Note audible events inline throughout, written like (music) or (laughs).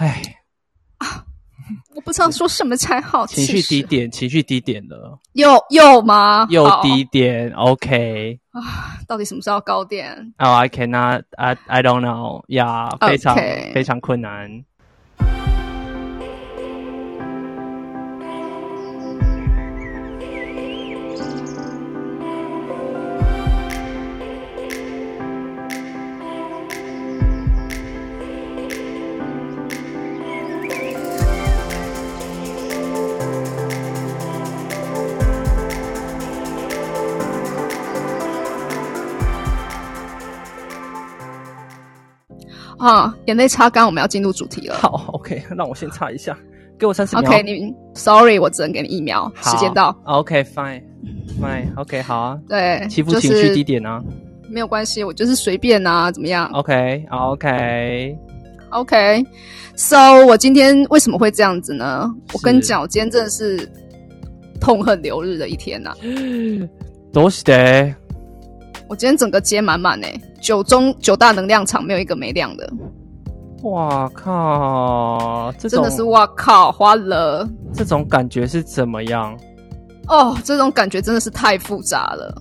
唉，我不知道说什么才好。情绪低点，情绪低点了，又又吗？又低点。OK，啊？到底什么时候高点？哦、i cannot, I I don't know，呀、非常非常困难。啊，眼泪擦干，我们要进入主题了。好，OK，让我先擦一下，给我三十秒。 OK，你 Sorry，我只能给你一秒，好时间到。 OK，Fine，Fine，OK，、好啊。对，欺负情绪就是低点啊。没有关系，我就是随便啊，怎么样 OK，OK，、 ？OK，So，、我今天为什么会这样子呢？我跟你讲，我今天真的是痛恨流日的一天呐、どうして？ 我今天整个街满满诶，九中九大能量场没有一个没亮的，哇靠！这真的是哇靠，花了这种感觉是怎么样？哦，这种感觉真的是太复杂了，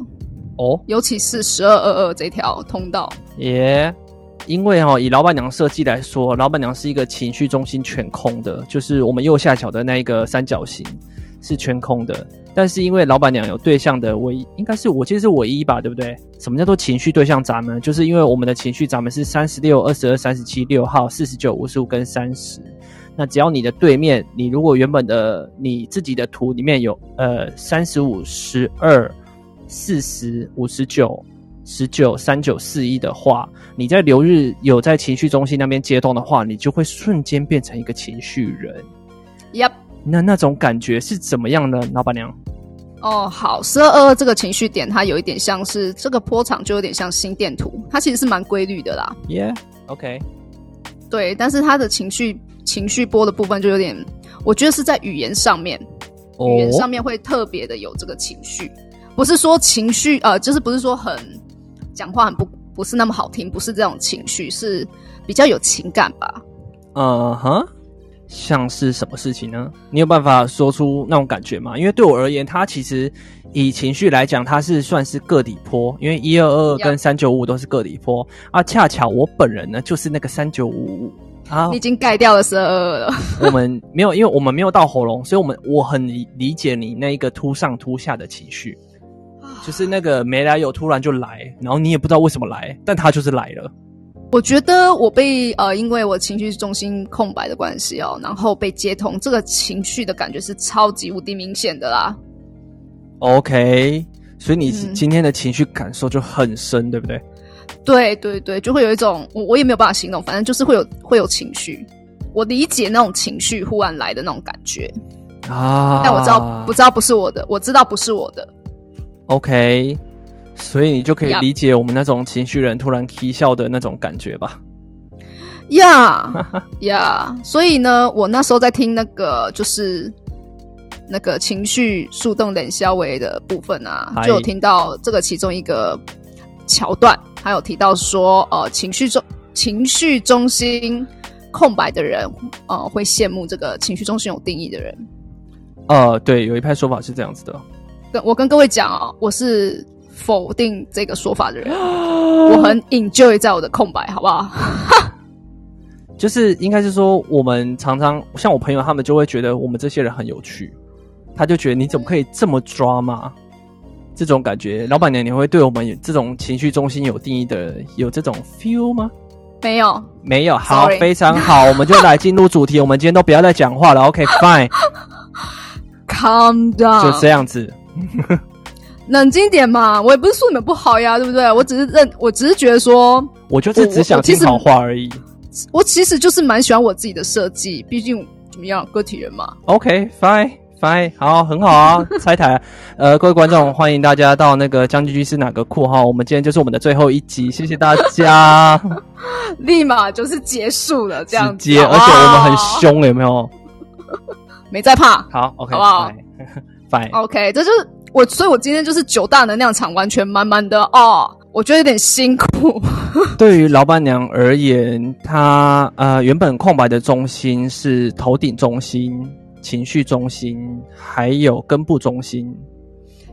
哦，尤其是十二二二这条通道。耶、因为哦，以老板娘设计来说，老板娘是一个情绪中心全空的，就是我们右下角的那一个三角形是全空的。但是因为老板娘有对象的唯一，应该是我其实是唯一吧，对不对？什么叫做情绪对象闸门？就是因为我们的情绪闸门是三十六、二十二、三十七、六号、四十九、五十五跟三十。那只要你的对面，你如果原本的你自己的图里面有呃三十五、十二、四十、五十九、十九、三九、四一的话，你在流日有在情绪中心那边接通的话，你就会瞬间变成一个情绪人。Yep。那那种感觉是怎么样呢，老板娘？哦，好，十二二二这个情绪点，它有一点像是这个波长，就有点像心电图，它其实是蛮规律的啦。Yeah，OK，、对，但是它的情绪情绪波的部分就有点，我觉得是在语言上面，哦语言上面会特别的有这个情绪，不是说情绪呃，就是不是说很讲话很不不是那么好听，不是这种情绪，是比较有情感吧。嗯哼，像是什么事情呢？你有办法说出那种感觉吗？因为对我而言，它其实以情绪来讲，它是算是个底坡，因为一二二跟三九五都是个底坡啊。恰巧我本人呢，就是那个三九五五啊你已。经盖掉了十二二二了，(laughs) 我们没有，因为我们没有到喉咙，所以我们我很理理解你那一个突上突下的情绪，就是那个没来由突然就来，然后你也不知道为什么来，但它就是来了。我觉得我被呃，因为我情绪中心空白的关系哦，然后被接通，这个情绪的感觉是超级无敌明显的啦。OK，所以你嗯今天的情绪感受就很深，对不对？对对对，就会有一种我我也没有办法形容，反正就是会有会有情绪。我理解那种情绪忽然来的那种感觉，啊，但我知道不知道不是我的，我知道不是我的。OK，所以你就可以理解我们那种情绪人突然啼笑的那种感觉吧？呀 (laughs) 呀，所以呢，我那时候在听那个就是那个情绪速冻冷消维的部分啊，就有听到这个其中一个桥段，还有提到说，呃，情绪中情绪中心空白的人，呃，会羡慕这个情绪中心有定义的人。呃，对，有一派说法是这样子的，跟我跟各位讲啊，我是否定这个说法的人，(gasps) 我很 enjoy 在我的空白，好不好？(laughs) 就是应该是说，我们常常像我朋友他们就会觉得我们这些人很有趣，他就觉得你怎么可以这么抓嘛？这种感觉，老板娘，你会对我们有这种情绪中心有定义的有这种 feel 吗？没有，没有，好非常好，我们就来进入主题。我们今天都不要再讲话了，OK，fine，、(laughs) calm 就 down，就这样子。冷静点嘛。我也不是说你们不好呀，对不对？我只是认，我只是觉得说，我就是只想听好话而已。我其实就是蛮喜欢我自己的设计，毕竟怎么样，个体人嘛。OK，fine。fine，好，很好啊，(laughs) 拆台。呃，各位观众，欢迎大家到那个将军居是哪个库哈？我们今天就是我们的最后一集，谢谢大家。(laughs) 立马就是结束了，这样子直接，而且我们很哇凶，有没有？(laughs) 没在怕。好，OK，好不好 fine，fine。OK，这就是我，所以我今天就是九大能量场完全满满的哦。我我觉得有点辛苦。(laughs) 对于老板娘而言，她呃原本空白的中心是头顶中心、情绪中心，还有根部中心。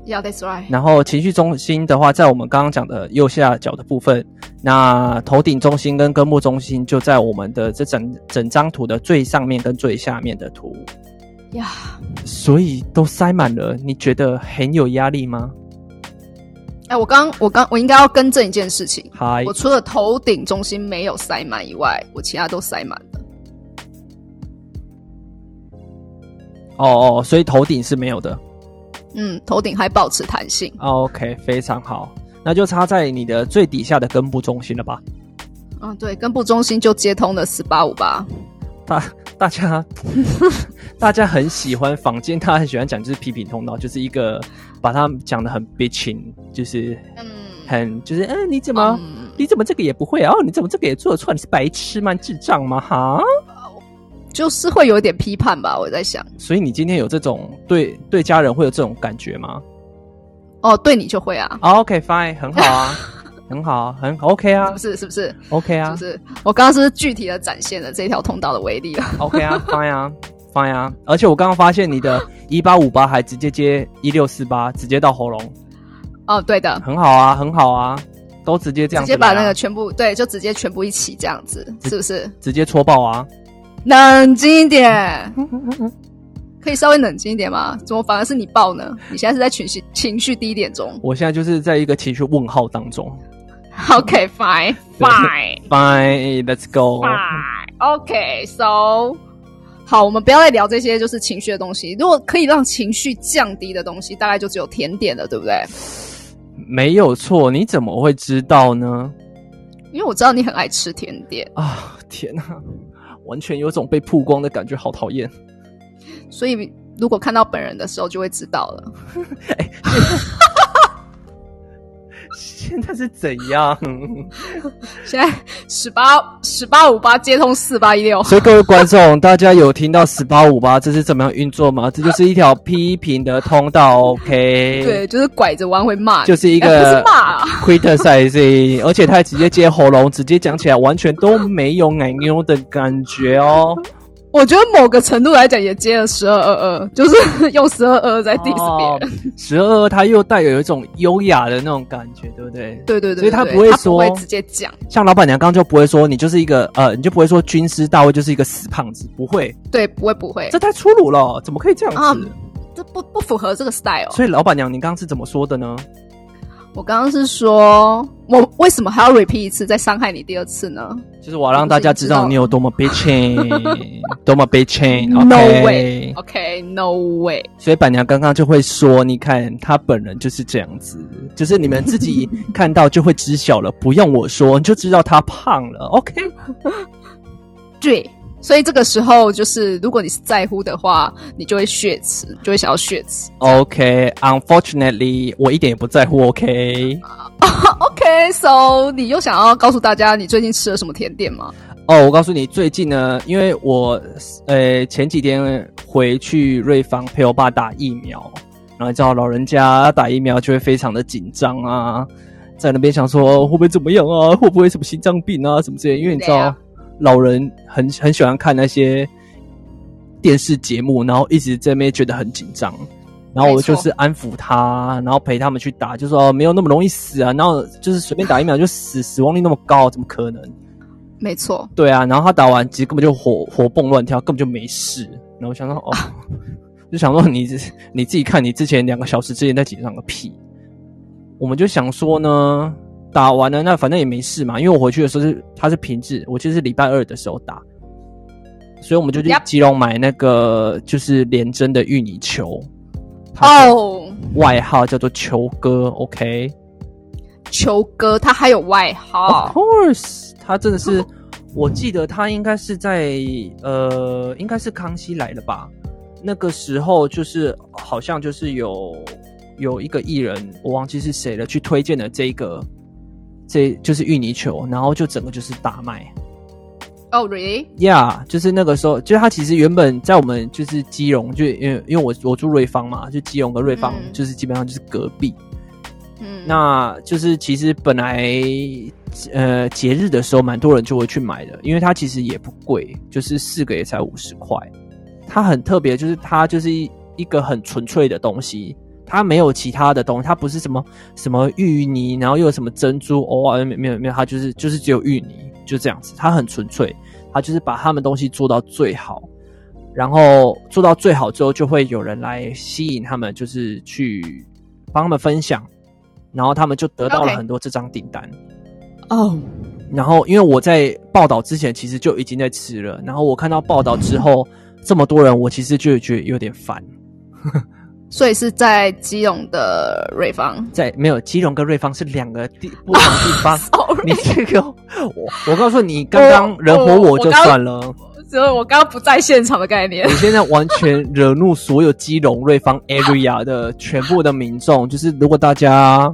Yeah, that's right。然后情绪中心的话，在我们刚刚讲的右下角的部分，那头顶中心跟根部中心就在我们的这整整张图的最上面跟最下面的图，呀，所以都塞满了。你觉得很有压力吗？哎，我刚我刚我应该要更正一件事情，嗨我，除了头顶中心没有塞满以外，我其他都塞满了。哦哦，所以头顶是没有的。嗯，头顶还保持弹性。OK，非常好，那就插在你的最底下的根部中心了吧？嗯，对，根部中心就接通了四八五八。大大家 (laughs) 大家很喜欢坊间，他很喜欢讲就是批评通道，就是一个把他讲的很 bitching，就是嗯，很就是嗯、你怎么、嗯你怎么这个也不会啊？哦，你怎么这个也做得出来？你是白痴吗？智障吗？哈！就是会有一点批判吧？我在想，所以你今天有这种对对家人会有这种感觉吗、哦，对你就会啊，哦、？OK，fine，、很好啊，(laughs) 很好，很 OK 啊是不是？是不是？，OK 啊是不是？我刚刚是不是具体的展现了这条通道的威力了？(laughs) OK 啊，fine 啊，fine 啊。而且我刚刚发现你的一八五八还直接接一六四八，直接到喉咙，哦，对的，很好啊，很好啊，都直接这样子啊，直接把那个全部对，就直接全部一起这样子，是不是？直接戳爆啊！冷静一点，(laughs) 可以稍微冷静一点吗？怎么反而是你爆呢？你现在是在情绪情绪低点中。我现在就是在一个情绪问号当中。OK，fine，fine，fine。Fine，let's go Fine.。OK，so，好，我们不要再聊这些就是情绪的东西。如果可以让情绪降低的东西，大概就只有甜点了，对不对？没有错，你怎么会知道呢？因为我知道你很爱吃甜点，啊，天哪，完全有种被曝光的感觉，好讨厌。所以如果看到本人的时候就会知道了。(laughs) (laughs) 现在是怎样？现在十八十八五八接通四八一六，所以各位观众，大家有听到十八五八这是怎么样运作吗？这就是一条批评的通道，OK？对，就是拐着弯会骂，就是一个骂啊，criticizing，而且他还直接接喉咙，直接讲起来完全都没有奶妞的感觉哦。我觉得某个程度来讲也接了十二二二，就是用十二二二在 diss 别人。十二二，它又带有一种优雅的那种感觉，对不对？对对对，所以他不会说他不会直接讲，像老板娘刚刚就不会说你就是一个呃，你就不会说军师大卫就是一个死胖子，不会，对，不会不会这，太粗鲁了，怎么可以这样啊子？这不不符合这个 style。所以老板娘，你刚刚是怎么说的呢？我刚刚是说，我为什么还要 repeat 一次，再伤害你第二次呢就是我要让大家知道你有多么 bitching，(laughs) 多么 bitching。？No OK way。OK，No way。所以板娘刚刚就会说，你看她本人就是这样子，就是你们自己看到就会知晓了，不用我说你就知道她胖了。OK，(laughs) 对，所以这个时候就是，如果你是在乎的话，你就会血池，就会想要血池。OK，Unfortunately，、我一点也不在乎。OK，OK，so、(laughs) 你又想要告诉大家你最近吃了什么甜点吗？哦，我告诉你，最近呢，因为我呃前几天回去瑞芳陪我爸打疫苗，然后你知道老人家打疫苗就会非常的紧张啊，在那边想说会不会怎么样啊，会不会什么心脏病啊什么之类，因为你知道老人很很喜欢看那些电视节目，然后一直在那边觉得很紧张。然后我就是安抚他，然后陪他们去打，就说、哦、没有那么容易死啊。然后就是随便打疫苗就死，死亡率那么高，怎么可能？没错，对啊，然后他打完其实根本就活活蹦乱跳，根本就没事。然后我想说，哦，(laughs) 就想说你你自己看，你之前两个小时之前在紧张个屁。我们就想说呢，打完了那反正也没事嘛，因为我回去的时候是他是平日，我记得是礼拜二的时候打，所以我们就去基隆买那个就是连针的芋泥球，哦，外号叫做球哥，OK。球哥他还有外号 Of course，他真的是，我记得他应该是在呃，应该是康熙来了吧？那个时候就是好像就是有有一个艺人，我忘记是谁了，去推荐了这个，这就是芋泥球，然后就整个就是大卖。哦、really？Yeah，就是那个时候，就是他其实原本在我们就是基隆，就因为因为我我住瑞芳嘛，就基隆跟瑞芳嗯就是基本上就是隔壁。嗯，那就是其实本来呃节日的时候，蛮多人就会去买的，因为它其实也不贵，就是四个也才五十块。它很特别，就是它就是一一个很纯粹的东西，它没有其他的东西，它不是什么什么芋泥，然后又有什么珍珠哦啊，没没有没有，它就是就是只有芋泥，就这样子，它很纯粹，它就是把他们东西做到最好，然后做到最好之后，就会有人来吸引他们，就是去帮他们分享。然后他们就得到了很多这张订单。哦，然后因为我在报道之前其实就已经在吃了，然后我看到报道之后这么多人，我其实就觉得有点烦。所以是在基隆的瑞芳。在没有基隆跟瑞芳是两个地不同地方。(laughs) 你这个我我告诉你，刚刚人活我就算了，所以我刚刚不在现场的概念你。现在完全惹怒所有基隆瑞芳 area 的全部的民众。就是如果大家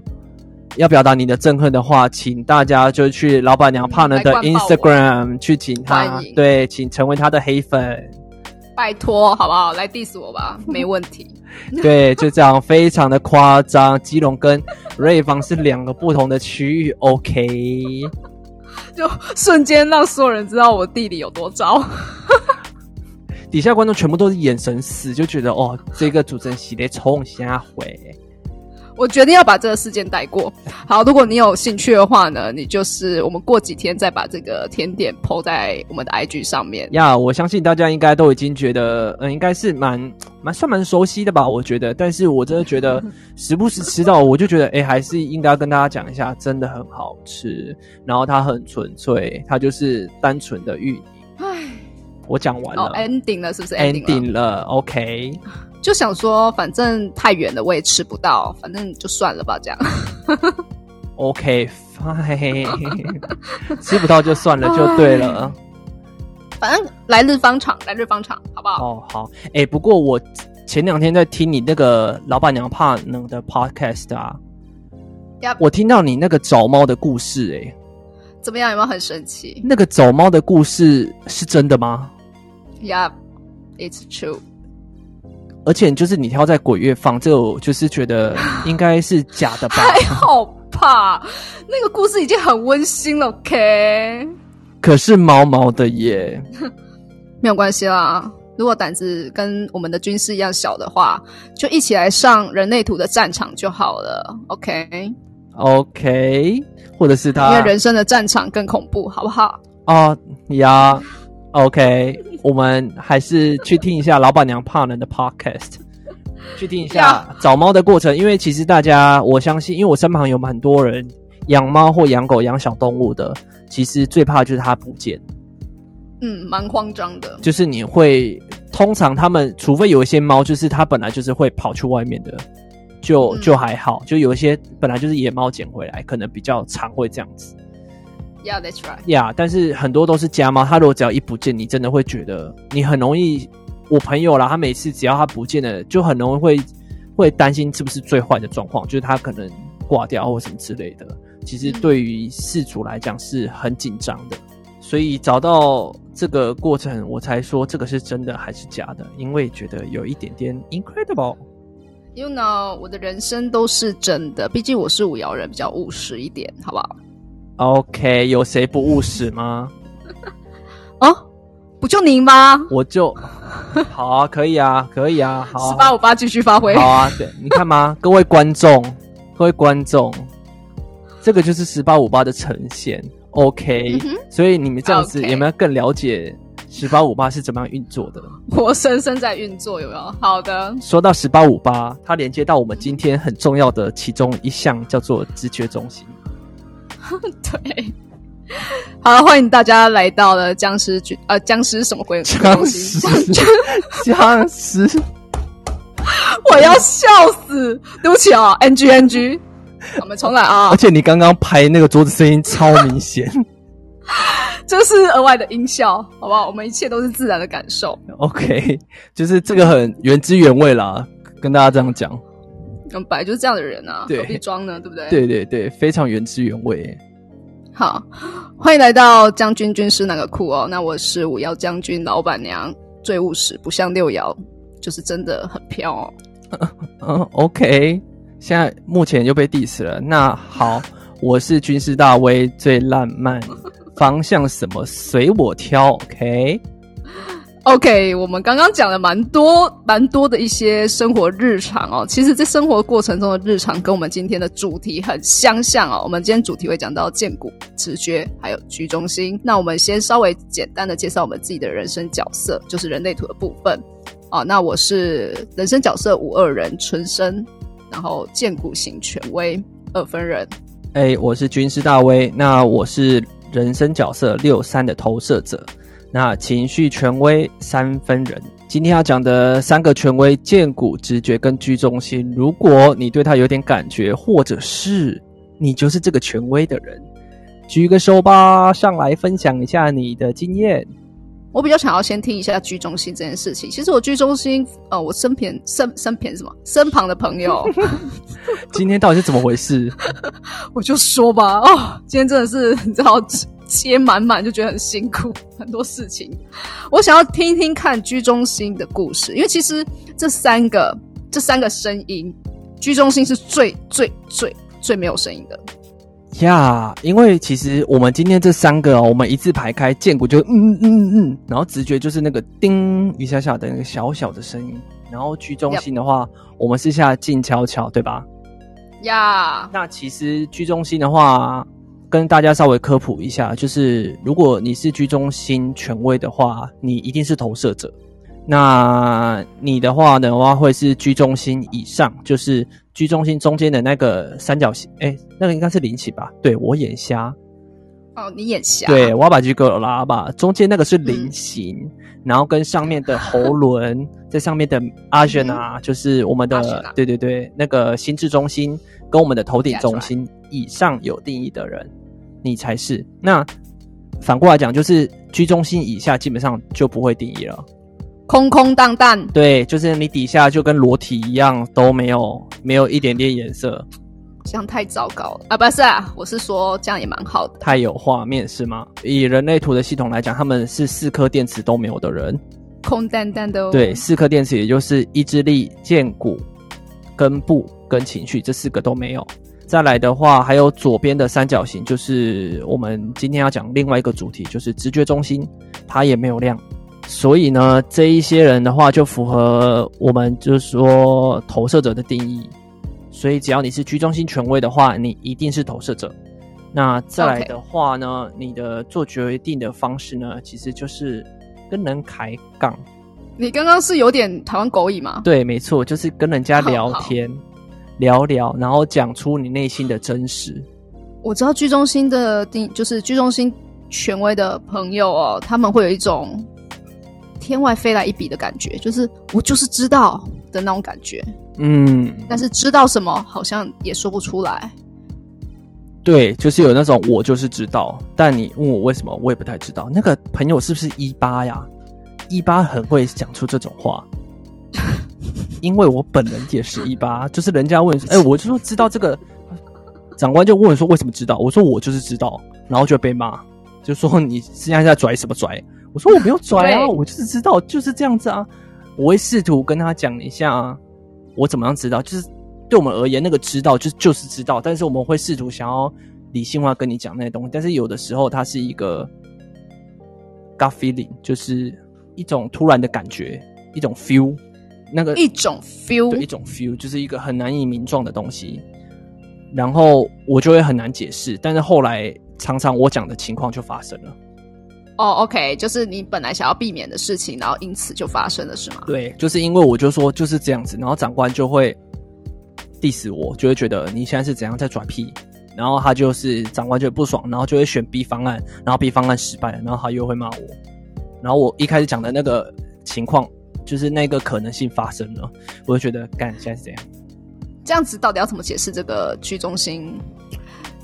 要表达你的憎恨的话，请大家就去老板娘帕能的 Instagram 去请他对，请成为他的黑粉。拜托，好不好？来 diss 我吧，没问题。(laughs) 对，就这样，非常的夸张。基隆跟瑞芳是两个不同的区域，OK。就瞬间让所有人知道我地理有多糟。(laughs) 底下观众全部都是眼神死，就觉得哦，这个主持人洗得冲下回。我决定要把这个事件带过。好，如果你有兴趣的话呢，你就是我们过几天再把这个甜点 PO 在我们的 IG 上面。呀我相信大家应该都已经觉得，嗯，应该是蛮蛮算蛮熟悉的吧，我觉得。但是我真的觉得时不时吃到，我就觉得，哎，还是应该要跟大家讲一下，真的很好吃，然后它很纯粹，它就是单纯的芋泥。唉，我讲完了、哦，ending 了是不是 ending 了 ending 了，OK。就想说，反正太远了，我也吃不到，反正就算了吧，这样。OK fine，(laughs) 吃不到就算了，就对了。反正来日方长，来日方长，好不好？哦，好，哎、不过我前两天在听你那个老板娘怕冷的 podcast 啊 Yep 我听到你那个找猫的故事、哎，怎么样？有没有很神奇那个找猫的故事是真的吗？？Yeah，it's true。而且就是你挑在鬼月放，这我就是觉得 (laughs) 应该是假的吧？还好吧，那个故事已经很温馨了，OK？可是毛毛的耶，(laughs) 没有关系啦。如果胆子跟我们的军师一样小的话，就一起来上人类图的战场就好了，OK？OK，或者是他因为人生的战场更恐怖，好不好？哦呀，OK，我们还是去听一下老板娘怕人的 Podcast，去听一下找猫的过程。因为其实大家，我相信，因为我身旁有很多人养猫或养狗、养小动物的，其实最怕就是它不见，嗯，蛮慌张的。就是你会通常他们，除非有一些猫，就是它本来就是会跑去外面的。就嗯就还好，就有一些本来就是野猫捡回来，可能比较常会这样子。Yeah, that's right。Yeah，但是很多都是家猫，它如果只要一不见，你真的会觉得你很容易。我朋友啦，他每次只要他不见了，就很容易会会担心是不是最坏的状况，就是他可能挂掉或什么之类的。其实嗯对于事主来讲是很紧张的，所以找到这个过程，我才说这个是真的还是假的，因为觉得有一点点 incredible。You know，我的人生都是真的，毕竟我是五爻人，比较务实一点，好不好？OK，有谁不务实吗？(laughs) 哦，不就您吗？我就 (laughs) 好啊，可以啊，可以啊，好啊十八五八继续发挥。好啊，对，你看嘛？(laughs) 各位观众，各位观众，这个就是十八五八的呈现，OK、嗯所以你们这样子有没有更了解十八五八是怎么样运作的？活生生在运作，有没有？好的，说到十八五八，它连接到我们今天很重要的其中一项，叫做直觉中心。(laughs) 对。好，欢迎大家来到了僵尸剧，呃，僵尸什么鬼僵？尸，僵尸，(laughs) 我要笑死！对不起啊，NG NG，我们重来啊而，且你刚刚拍那个桌子声音超明显。(laughs) 这是额外的音效，好不好？我们一切都是自然的感受。OK，就是这个很原汁原味啦，跟大家这样讲。我们本来就是这样的人啊，何必装呢？对不对？。对对对，非常原汁原味。好，欢迎来到将军军师那个酷哦。那我是五爻将军老板娘，最务实，不像六爻，就是真的很飘哦。(laughs) 嗯，OK，现在目前又被 diss 了。那好，我是军师大威，最浪漫，方向什么随我挑，OK。OK，我们刚刚讲了蛮多蛮多的一些生活日常哦。其实，在生活过程中的日常，跟我们今天的主题很相像哦。我们今天主题会讲到建骨、直觉，还有居中心。那我们先稍微简单的介绍我们自己的人生角色，就是人类图的部分哦。那我是人生角色五二人纯生，然后建骨型权威二分人。哎，我是军师大威，那我是人生角色六三的投射者。那情绪权威三分人，今天要讲的三个权威：荐骨、直觉跟居中心。如果你对他有点感觉，或者是你就是这个权威的人，举个手吧，上来分享一下你的经验。我比较想要先听一下居中心这件事情。其实我居中心，呃，我身边身身边什么身旁的朋友，(laughs) 今天到底是怎么回事？(laughs) 我就说吧，哦，今天真的是你知道。接满满就觉得很辛苦，很多事情。我想要听听看居中心的故事，因为其实这三个这三个声音，居中心是最最最最没有声音的呀。因为其实我们今天这三个哦，我们一字排开，见过就嗯嗯嗯，然后直觉就是那个叮一下下的那个小小的声音，然后居中心的话，我们是下静悄悄，对吧？呀，那其实居中心的话。跟大家稍微科普一下，就是如果你是居中心权威的话，你一定是投射者。那你的话的话，会是居中心以上，就是居中心中间的那个三角形。哎，那个应该是零起吧？对我眼瞎。哦，你眼瞎。对，我要把这个拉吧。中间那个是菱形，然后跟上面的喉轮，(laughs) 在上面的阿轩啊，就是我们的对对对，那个心智中心跟我们的头顶中心以上有定义的人。你才是。那反过来讲，就是居中心以下基本上就不会定义了，空空荡荡。对，就是你底下就跟裸体一样，都没有没有一点点颜色。这样太糟糕了啊！不是啊，我是说这样也蛮好的。太有画面是吗？以人类图的系统来讲，他们是四颗电池都没有的人，空荡荡的。哦对，四颗电池，也就是意志力、剑骨、根部跟情绪这四个都没有。再来的话，还有左边的三角形，就是我们今天要讲另外一个主题，就是直觉中心，它也没有亮。所以呢，这一些人的话，就符合我们就是说投射者的定义。所以只要你是居中心权威的话，你一定是投射者。那再来的话呢，你的做决定的方式呢，其实就是跟人抬杠。你刚刚是有点台湾狗语吗？对，没错，就是跟人家聊天。聊聊，然后讲出你内心的真实。我知道居中心的定，就是居中心权威的朋友哦，他们会有一种天外飞来一笔的感觉，就是我就是知道的那种感觉。嗯，但是知道什么好像也说不出来。对，就是有那种我就是知道，但你问我为什么，我也不太知道。那个朋友是不是一八呀？一八很会讲出这种话。因为我本人也是一八，就是人家问，哎，我就说知道这个，长官就问说为什么知道？我说我就是知道，然后就被骂，就说你现在在拽什么拽？我说我没有拽啊，我就是知道，就是这样子啊。我会试图跟他讲一下，我怎么样知道？就是对我们而言，那个知道就就是知道，但是我们会试图想要理性化跟你讲那些东西，但是有的时候它是一个 gut feeling，就是一种突然的感觉，一种 feel。那个一种 feel，对，一种 feel，就是一个很难以名状的东西，然后我就会很难解释。但是后来常常我讲的情况就发生了。哦，OK，就是你本来想要避免的事情，然后因此就发生了，是吗？对，就是因为我就说就是这样子，然后长官就会 diss 我，就会觉得你现在是怎样在转屁，然后他就是长官就不爽，然后就会选 B 方案，然后 B 方案失败了，然后他又会骂我，然后我一开始讲的那个情况。就是那个可能性发生了，我就觉得干现在是这样。这样子到底要怎么解释这个居中心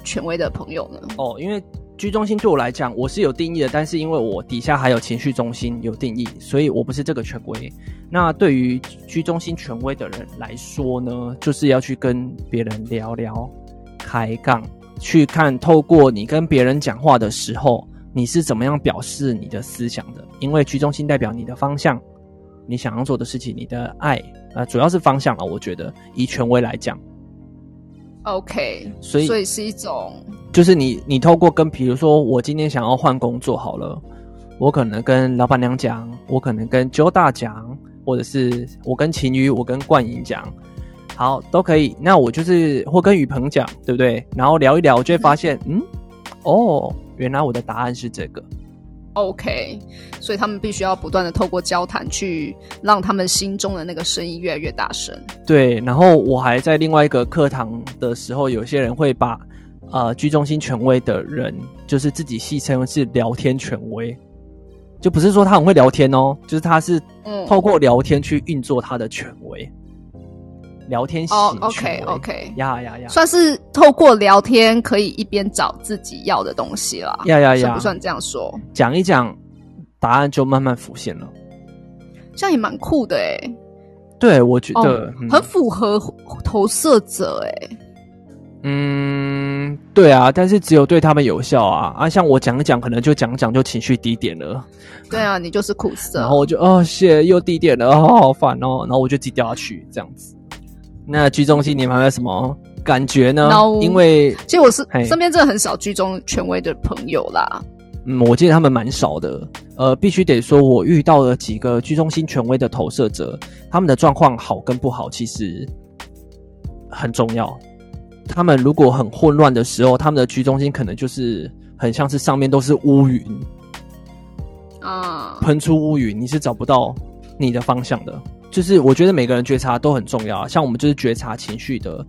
权威的朋友呢？哦，因为居中心对我来讲我是有定义的，但是因为我底下还有情绪中心有定义，所以我不是这个权威。那对于居中心权威的人来说呢，就是要去跟别人聊聊开杠，去看透过你跟别人讲话的时候，你是怎么样表示你的思想的，因为居中心代表你的方向。你想要做的事情，你的爱，呃，主要是方向啊。我觉得以权威来讲，OK，所以所以是一种就是你你透过跟，比如说我今天想要换工作好了，我可能跟老板娘讲，我可能跟周大讲，或者是我跟秦宇，我跟冠莹讲，好都可以。那我就是或跟雨鹏讲，对不对？然后聊一聊，我就会发现，嗯，哦，原来我的答案是这个。OK，所以他们必须要不断的透过交谈去让他们心中的那个声音越来越大声。对，然后我还在另外一个课堂的时候，有些人会把呃居中心权威的人，就是自己戏称是聊天权威，就不是说他很会聊天哦，就是他是嗯，透过聊天去运作他的权威，聊天型哦权，OK OK，呀呀呀算是透过聊天可以一边找自己要的东西啦。呀呀呀算不，算这样说？讲一讲，答案就慢慢浮现了。这样也蛮酷的哎、对，我觉得、哦，嗯很符合投射者哎、嗯，对啊，但是只有对他们有效啊啊！像我讲一讲，可能就讲讲就情绪低点了，对啊，你就是苦涩。然后我就哦，谢又低点了，哦，好烦哦，然后我就自己掉下去这样子。那居中心你们还有什么感觉呢 No 因为其实我是身边真的很少居中权威的朋友啦。嗯，我记得他们蛮少的。呃，必须得说，我遇到了几个居中心权威的投射者，他们的状况好跟不好，其实很重要。他们如果很混乱的时候，他们的居中心可能就是很像是上面都是乌云，啊，喷出乌云，你是找不到你的方向的。就是我觉得每个人觉察都很重要啊，像我们就是觉察情绪的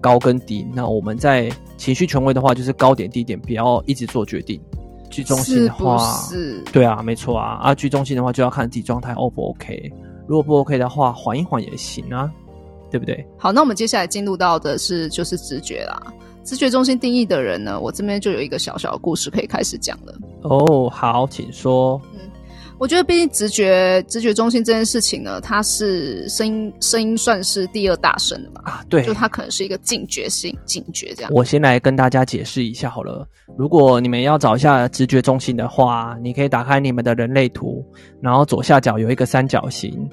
高跟低。那我们在情绪权威的话，就是高点低点，不要一直做决定。居中心的话，是？对啊，没错啊。啊，居中心的话就要看自己状态 O 不 OK。如果不 OK 的话，缓一缓也行啊，对不对？好，那我们接下来进入到的是就是直觉啦。直觉中心定义的人呢，我这边就有一个小小的故事可以开始讲了。哦，好，请说。我觉得，毕竟直觉直觉中心这件事情呢，它是声音声音算是第二大声的嘛，啊，对就，它可能是一个警觉性警觉这样。我先来跟大家解释一下好了。如果你们要找一下直觉中心的话，你可以打开你们的人类图，然后左下角有一个三角形，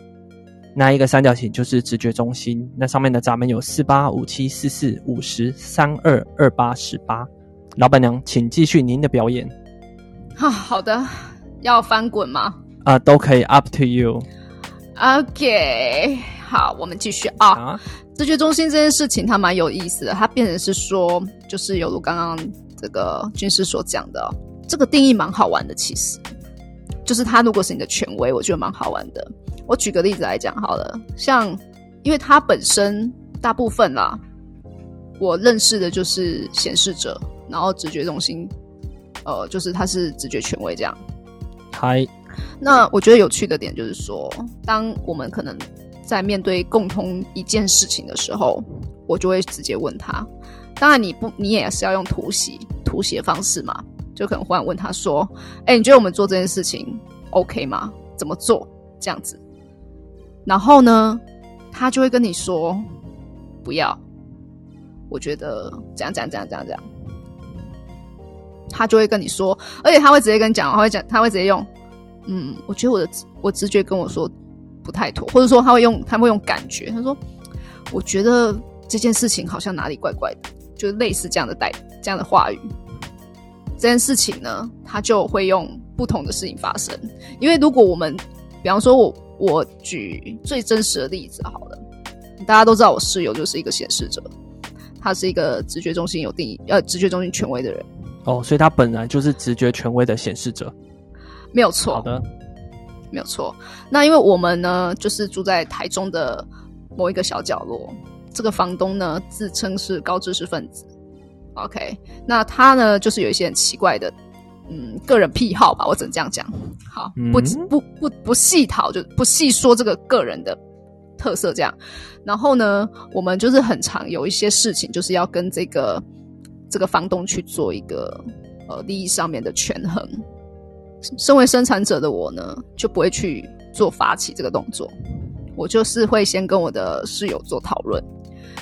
那一个三角形就是直觉中心。那上面的闸门有四八五七四四五十三二二八十八。老板娘，请继续您的表演哈，好的，要翻滚吗啊，都可以，up to you？OK，好，我们继续啊。啊。直觉中心这件事情，它蛮有意思的。它变成是说，就是有如刚刚这个军师所讲的哦，这个定义蛮好玩的。其实，就是它如果是你的权威，我觉得蛮好玩的。我举个例子来讲好了，像因为它本身大部分啦，我认识的就是显示者，然后直觉中心，呃，就是他是直觉权威这样。嗨，那我觉得有趣的点就是说，当我们可能在面对共同一件事情的时候，我就会直接问他。当然，你不，你也是要用突袭突袭的方式嘛，就可能忽然问他说：“哎、你觉得我们做这件事情 OK 吗？怎么做？”这样子。然后呢，他就会跟你说：“不要，我觉得这样这样这样这样这样。”他就会跟你说，而且他会直接跟你讲，他会讲，他会直接用，嗯，我觉得我的我直觉跟我说不太妥，或者说他会用他会用感觉，他说我觉得这件事情好像哪里怪怪的，就类似这样的代这样的话语。这件事情呢，他就会用不同的事情发生，因为如果我们，比方说我我举最真实的例子好了，大家都知道我室友就是一个显示者，他是一个直觉中心有定义呃直觉中心权威的人，哦，所以他本来就是直觉权威的显示者。没有错。好的，没有错。那因为我们呢，就是住在台中的某一个小角落，这个房东呢自称是高知识分子。OK，那他呢就是有一些很奇怪的，嗯，个人癖好吧，我只能这样讲。好，不嗯不不不细讨，就不细说这个个人的特色这样。然后呢，我们就是很常有一些事情，就是要跟这个这个房东去做一个呃利益上面的权衡。身为生产者的我呢，就不会去做发起这个动作，我就是会先跟我的室友做讨论，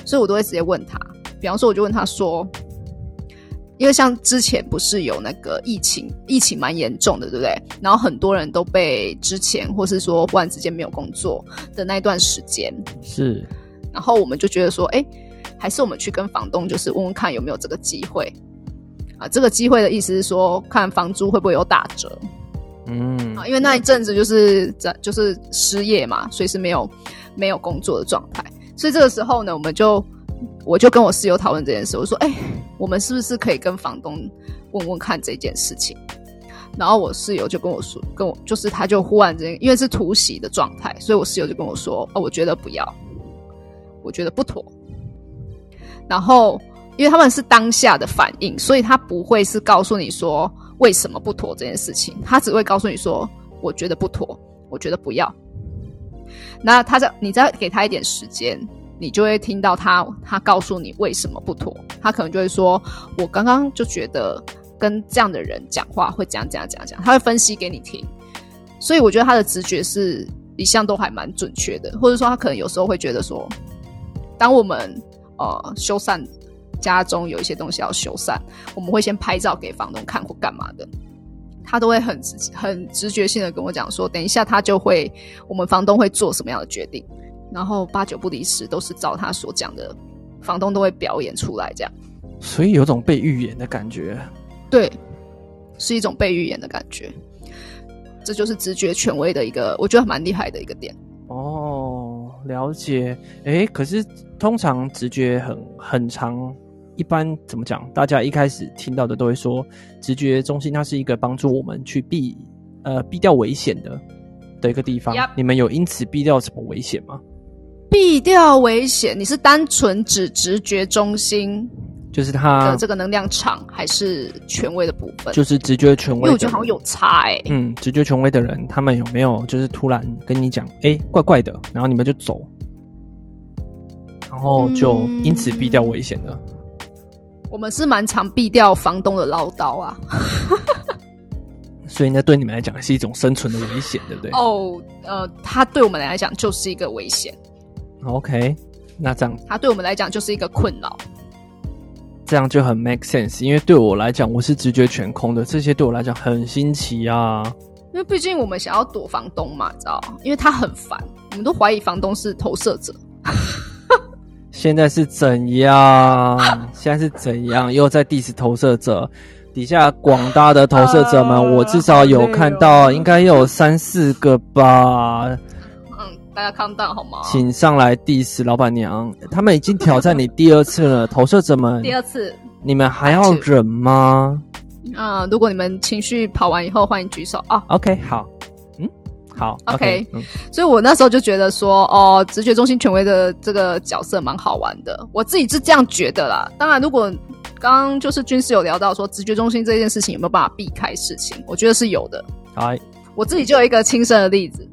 所以我都会直接问他。比方说，我就问他说，因为像之前不是有那个疫情，疫情蛮严重的，对不对？然后很多人都被之前或是说忽然之间没有工作的那一段时间，是然后我们就觉得说，哎，还是我们去跟房东就是问问看有没有这个机会啊？这个机会的意思是说，看房租会不会有打折。嗯啊，因为那一阵子就是在就是失业嘛，所以是没有没有工作的状态，所以这个时候呢，我们就我就跟我室友讨论这件事，我说，哎、我们是不是可以跟房东问问看这件事情？然后我室友就跟我说，跟我就是他就忽然之间，因为是突袭的状态，所以我室友就跟我说，哦，我觉得不要，我觉得不妥。然后因为他们是当下的反应，所以他不会是告诉你说为什么不妥这件事情，他只会告诉你说我觉得不妥，我觉得不要。那他在你再给他一点时间，你就会听到他他告诉你为什么不妥，他可能就会说，我刚刚就觉得跟这样的人讲话会这样这样这样讲，他会分析给你听。所以我觉得他的直觉是一向都还蛮准确的，或者说他可能有时候会觉得说，当我们呃修缮家中有一些东西要修缮，我们会先拍照给房东看或干嘛的，他都会很直很直觉性的跟我讲说，等一下他就会我们房东会做什么样的决定，然后八九不离十都是照他所讲的，房东都会表演出来这样。所以有种被预言的感觉。对，是一种被预言的感觉。这就是直觉权威的一个，我觉得蛮厉害的一个点。哦，了解。诶，可是通常直觉很很长，一般怎么讲？大家一开始听到的都会说，直觉中心它是一个帮助我们去避呃避掉危险的的一个地方。你们有因此避掉什么危险吗？避掉危险，你是单纯指直觉中心就是它的这个能量场，还是权威的部分？就是直觉权威，因为我觉得好像有差哎、嗯，直觉权威的人，他们有没有就是突然跟你讲，哎、怪怪的，然后你们就走，然后就因此避掉危险的。我们是蛮常避掉房东的唠叨啊。(laughs) 所以那对你们来讲是一种生存的危险，对不对、哦，呃，它对我们来讲就是一个危险，o k 那这样它对我们来讲就是一个困扰。这样就很 make sense，因为对我来讲，我是直觉全空的，这些对我来讲很新奇啊。因为毕竟我们想要躲房东嘛，你知道？因为他很烦，我们都怀疑房东是投射者。现在是怎样？现在是怎样？又在 diss 投射者底下广大的投射者们，啊我至少有看到，应该有三四个吧。嗯，大家 calm down 好吗？请上来 diss 老板娘，他们已经挑战你第二次了，投射者们，第二次，你们还要忍吗啊、如果你们情绪跑完以后，欢迎举手啊。？OK，好，嗯，好 OK 嗯，所以我那时候就觉得说，哦，直觉中心权威的这个角色蛮好玩的，我自己是这样觉得啦。当然，如果刚刚就是军师有聊到说直觉中心这件事情有没有办法避开事情，我觉得是有的。好，我自己就有一个亲身的例子，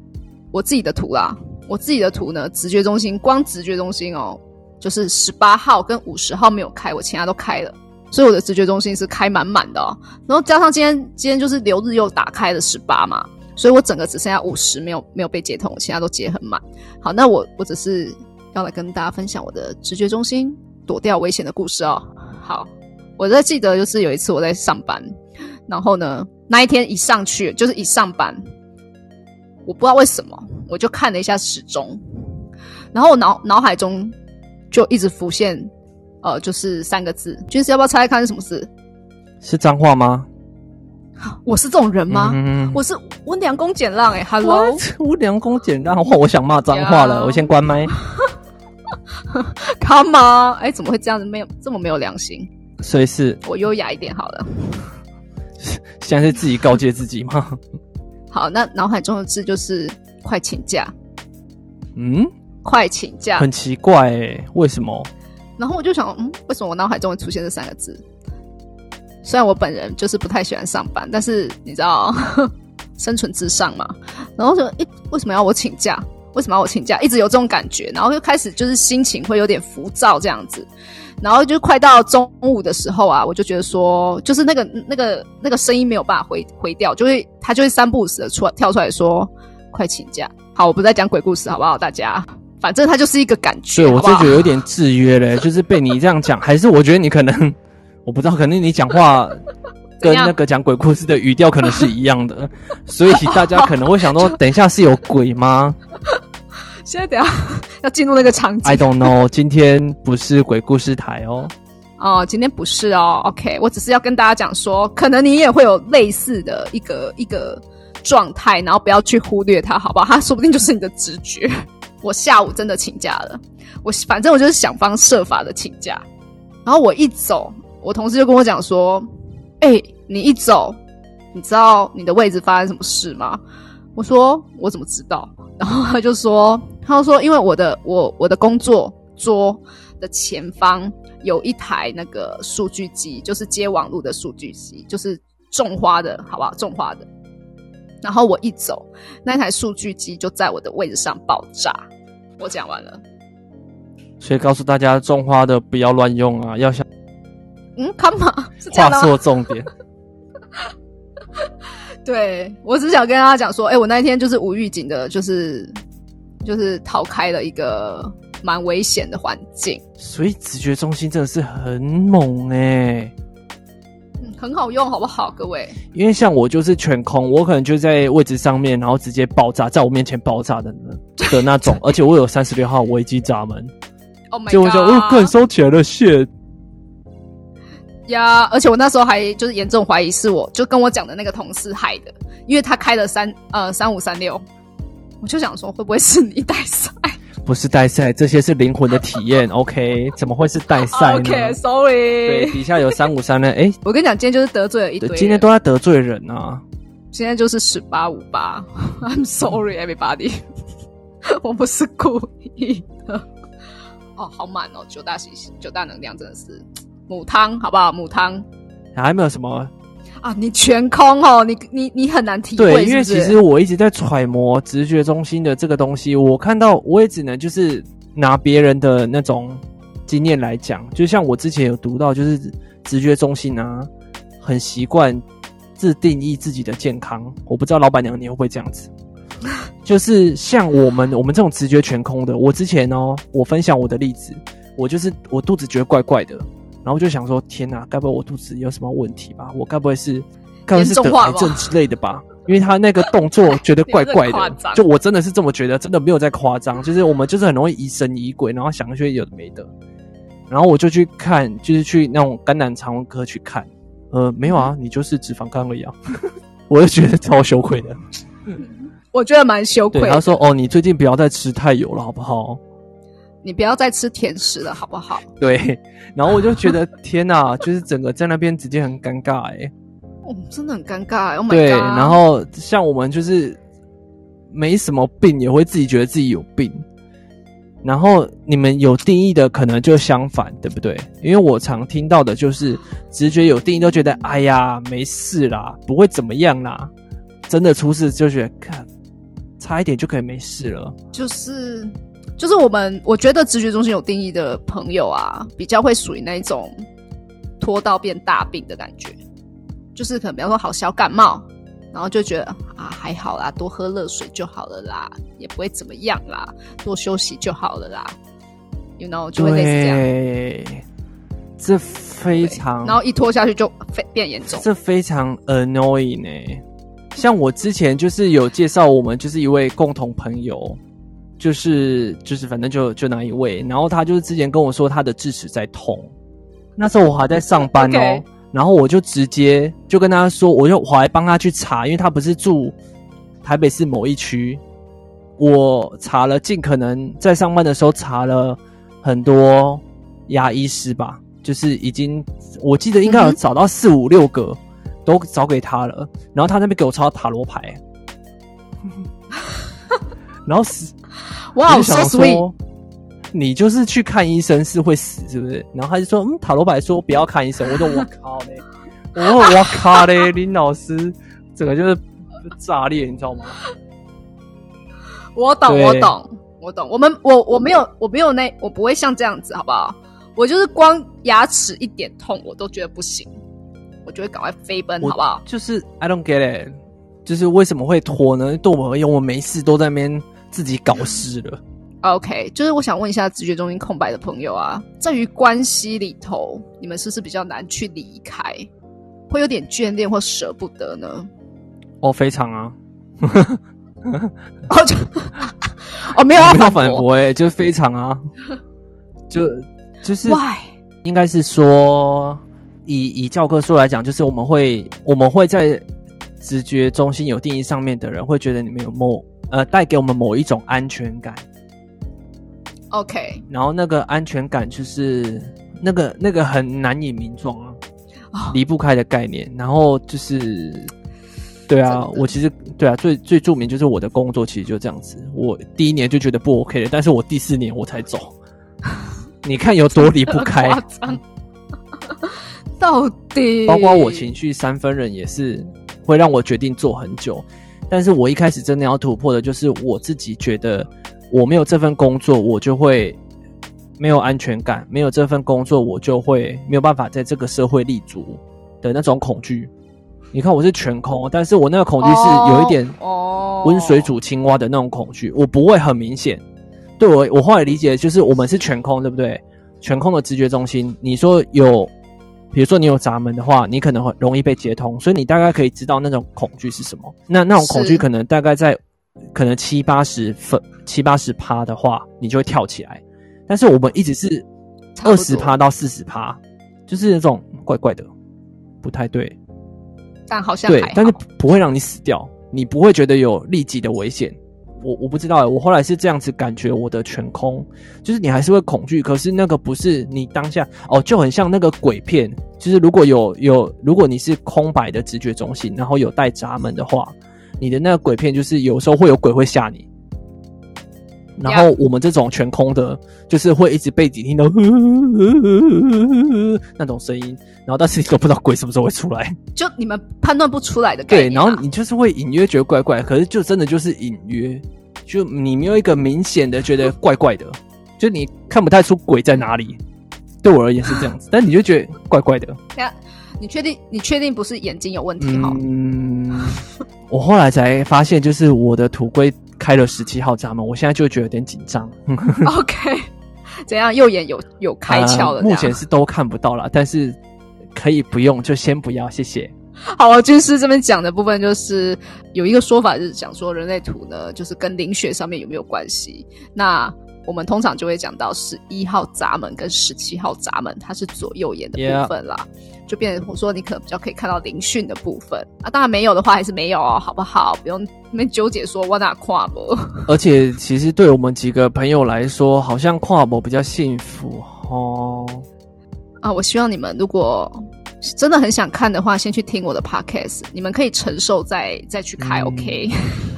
我自己的图啦，我自己的图呢，直觉中心光直觉中心哦，就是十八号跟五十号没有开，我其他都开了，所以我的直觉中心是开满满的哦。然后加上今天今天就是流日又打开了十八嘛，所以我整个只剩下五十没有没有被接通，我其他都接很满。好，那我我只是要来跟大家分享我的直觉中心躲掉危险的故事哦。好，我在记得就是有一次我在上班，然后呢那一天一上去就是一上班，我不知道为什么我就看了一下时钟，然后我脑脑海中就一直浮现呃就是三个字，军师要不要猜猜看是什么事？是脏话吗？(gasps) 我是这种人吗？嗯我是温良恭俭让哎、h e l l o What？无良恭俭让，哇我想骂脏话了，呀我先关麦。(laughs) come on，哎、怎么会这样子？没有这么没有良心？所以是我优雅一点好了。(laughs) 现在是自己告诫自己吗？好，那脑海中的字就是快请假，嗯，快请假。很奇怪诶，为什么？然后我就想，嗯，为什么我脑海中会出现这三个字？虽然我本人就是不太喜欢上班，但是你知道 (laughs) 生存至上嘛。然后就，诶，为什么要我请假？为什么要我请假？一直有这种感觉，然后就开始就是心情会有点浮躁这样子。然后就快到中午的时候啊，我就觉得说，就是那个那个那个声音没有办法回回掉，就会他就会三不五时的出来跳出来说，快请假。好，我不再讲鬼故事好不好？大家，反正他就是一个感觉。对 (laughs) 我就觉得有点制约嘞，就是被你这样讲，还是我觉得你可能我不知道，可能你讲话跟那个讲鬼故事的语调可能是一样的，所以大家可能会想说，(laughs) 等一下是有鬼吗？现在等下 (laughs) 要进入那个场景。I don't know，今天不是鬼故事台哦。哦，今天不是哦，OK，我只是要跟大家讲说，可能你也会有类似的一个一个状态，然后不要去忽略它，好不好？(laughs) 它说不定就是你的直觉。我下午真的请假了，我反正我就是想方设法的请假，然后我一走，我同事就跟我讲说：“哎、你一走，你知道你的位置发生什么事吗？”我说：“我怎么知道？”然后他就说：“他就说，因为我的我我的工作桌的前方有一台那个数据机，就是接网络的数据机，就是种花的，好不好？种花的。然后我一走，那台数据机就在我的位置上爆炸。我讲完了。所以告诉大家，种花的不要乱用啊，要想嗯，干嘛？是这样画？错重点。(laughs) 对我只想跟大家讲说，哎、我那一天就是无预警的，就是就是逃开了一个蛮危险的环境，所以直觉中心真的是很猛哎、嗯，很好用，好不好，各位？因为像我就是全空，我可能就在位置上面，然后直接爆炸，在我面前爆炸的那的那种，(laughs) 而且我有三十六号危机闸门，Oh my 结果 god！就哦，更收起来了，shit，呀，而且我那时候还就是严重怀疑是我就跟我讲的那个同事害的，因为他开了三呃三五三六，我就想说会不会是你带赛不是带赛，这些是灵魂的体验？(laughs) OK，怎么会是带赛呢？(laughs) OK，Sorry，对底下有三五三呢，哎，我跟你讲，今天就是得罪了一堆今天都在得罪人啊。今天就是十八五八，I'm sorry everybody，(laughs) 我不是故意的。哦，好满哦，九大喜九大能量真的是母汤，好不好？母汤还没有什么啊，你全空哦，你你你很难体对，会，是是因为其实我一直在揣摩直觉中心的这个东西，我看到我也只能就是拿别人的那种经验来讲，就像我之前有读到，就是直觉中心啊，很习惯自定义自己的健康。我不知道老板娘你会不会这样子？就是像我们我们这种直觉全空的，我之前哦，我分享我的例子，我就是我肚子觉得怪怪的，然后就想说，天哪，该不会我肚子有什么问题吧？我该不会是，该不会是得癌症之类的吧？因为他那个动作觉得怪怪的 (laughs) 就我真的是这么觉得，真的没有在夸张，就是我们就是很容易疑神疑鬼，然后想一些有的没的，然后我就去看，就是去那种肝胆肠胃科去看，呃，没有啊，你就是脂肪肝而已啊，(laughs) 我就觉得超羞愧的。我觉得蛮羞愧。他说：“哦，你最近不要再吃太油了，好不好你不要再吃甜食了，好不好？？” (laughs) 对，然后我就觉得天哪，就是整个在那边直接很尴尬哎、哦，真的很尴尬。Oh my 对！然后像我们就是没什么病，也会自己觉得自己有病。然后你们有定义的，可能就相反，对不对？因为我常听到的就是直觉有定义，都觉得哎呀没事啦，不会怎么样啦。真的出事就觉得看差一点就可以没事了。就是就是我们我觉得直觉中心有定义的朋友啊，比较会属于那一种拖到变大病的感觉，就是可能比方说好小感冒，然后就觉得啊还好啦，多喝热水就好了啦，也不会怎么样啦，多休息就好了啦，you know 就会类似这样，对，这非常，然后一拖下去就非变严重。这非常 annoying 呢、像我之前就是有介绍我们就是一位共同朋友，就是就是反正就就那一位，然后他就是之前跟我说他的智齿在痛，那时候我还在上班哦然后我就直接就跟他说，我就我还帮他去查，因为他不是住台北市某一区，我查了，尽可能在上班的时候查了很多牙医师吧，就是已经我记得应该有找到四五六个，都找给他了，然后他那边给我抄塔罗牌，(laughs) 然后死，哇、我就 so 想 sweet！说，你就是去看医生是会死是不是？然后他就说，嗯，塔罗牌说不要看医生，我说 (laughs) 我靠嘞，我说我靠嘞，(laughs) 林老师整个就是炸裂，你知道吗？我懂，我懂，我懂。我们我我没有我没有那我不会像这样子，好不好？我就是光牙齿一点痛，我都觉得不行，我就会赶快飞奔，好不好？就是 I don't get it，就是为什么会拖呢？对我们而言，我们没事都在那边自己搞事了。OK，就是我想问一下直觉中心空白的朋友啊，在于关系里头，你们是不是比较难去离开，会有点眷恋或舍不得呢？哦，非常啊，(laughs) 哦，就 (laughs) 哦，没有要没有反驳。哎，就非常啊，(laughs) 就就是 Why？应该是说，以以教科书来讲，就是我们会我们会在直觉中心有定义上面的人，会觉得你们有某呃带给我们某一种安全感，OK，然后那个安全感就是那个那个很难以名状啊，哦离不开的概念。然后就是，对啊我其实对啊，最最著名就是我的工作其实就这样子。我第一年就觉得不 OK 了，但是我第四年我才走。(laughs) 你看有多离不开，到底包括我情绪三分人也是会让我决定做很久。但是我一开始真的要突破的就是我自己觉得我没有这份工作，我就会没有安全感；没有这份工作，我就会没有办法在这个社会立足的那种恐惧。你看我是全空，但是我那个恐惧是有一点哦温水煮青蛙的那种恐惧，我不会很明显。对我，我后来理解就是我们是全空，对不对？全空的直觉中心，你说有，比如说你有闸门的话，你可能会容易被接通，所以你大概可以知道那种恐惧是什么。那那种恐惧可能大概在可能七八十分、七八十趴的话，你就会跳起来。但是我们一直是二十趴到四十趴，就是那种怪怪的，不太对。但好像好，对但是不会让你死掉，你不会觉得有立即的危险。我我不知道欸，我后来是这样子感觉我的全空，就是你还是会恐惧，可是那个不是你当下哦，就很像那个鬼片，就是如果有有如果你是空白的直觉中心，然后有带闸门的话，你的那个鬼片就是有时候会有鬼会吓你。然后我们这种全空的，就是会一直背景听到那种声音，然后但是你都不知道鬼什么时候会出来。就你们判断不出来的概对，念啊、然后你就是会隐约觉得怪怪，可是就真的就是隐约，就你没有一个明显的觉得怪怪的，就你看不太出鬼在哪里。对我而言是这样子，(laughs) 但你就觉得怪怪的。等下你确定你确定不是眼睛有问题哈？嗯，我后来才发现，就是我的土龟开了十七号闸门，我现在就觉得有点紧张。(laughs) OK，怎样？右眼有有开窍了、呃目前是都看不到了，但是可以不用，就先不要，谢谢。好啊，军师这边讲的部分就是有一个说法，就是讲说人类图呢，就是跟灵血上面有没有关系？那我们通常就会讲到十一号闸门跟十七号闸门，它是左右眼的部分啦就变成我说你可能比较可以看到灵讯的部分啊。当然没有的话还是没有哦，好不好？不用那边纠结说我哪跨不。(laughs) 而且其实对我们几个朋友来说，好像跨博比较幸福哦。啊，我希望你们如果真的很想看的话，先去听我的 podcast，你们可以承受再再去开、嗯 OK。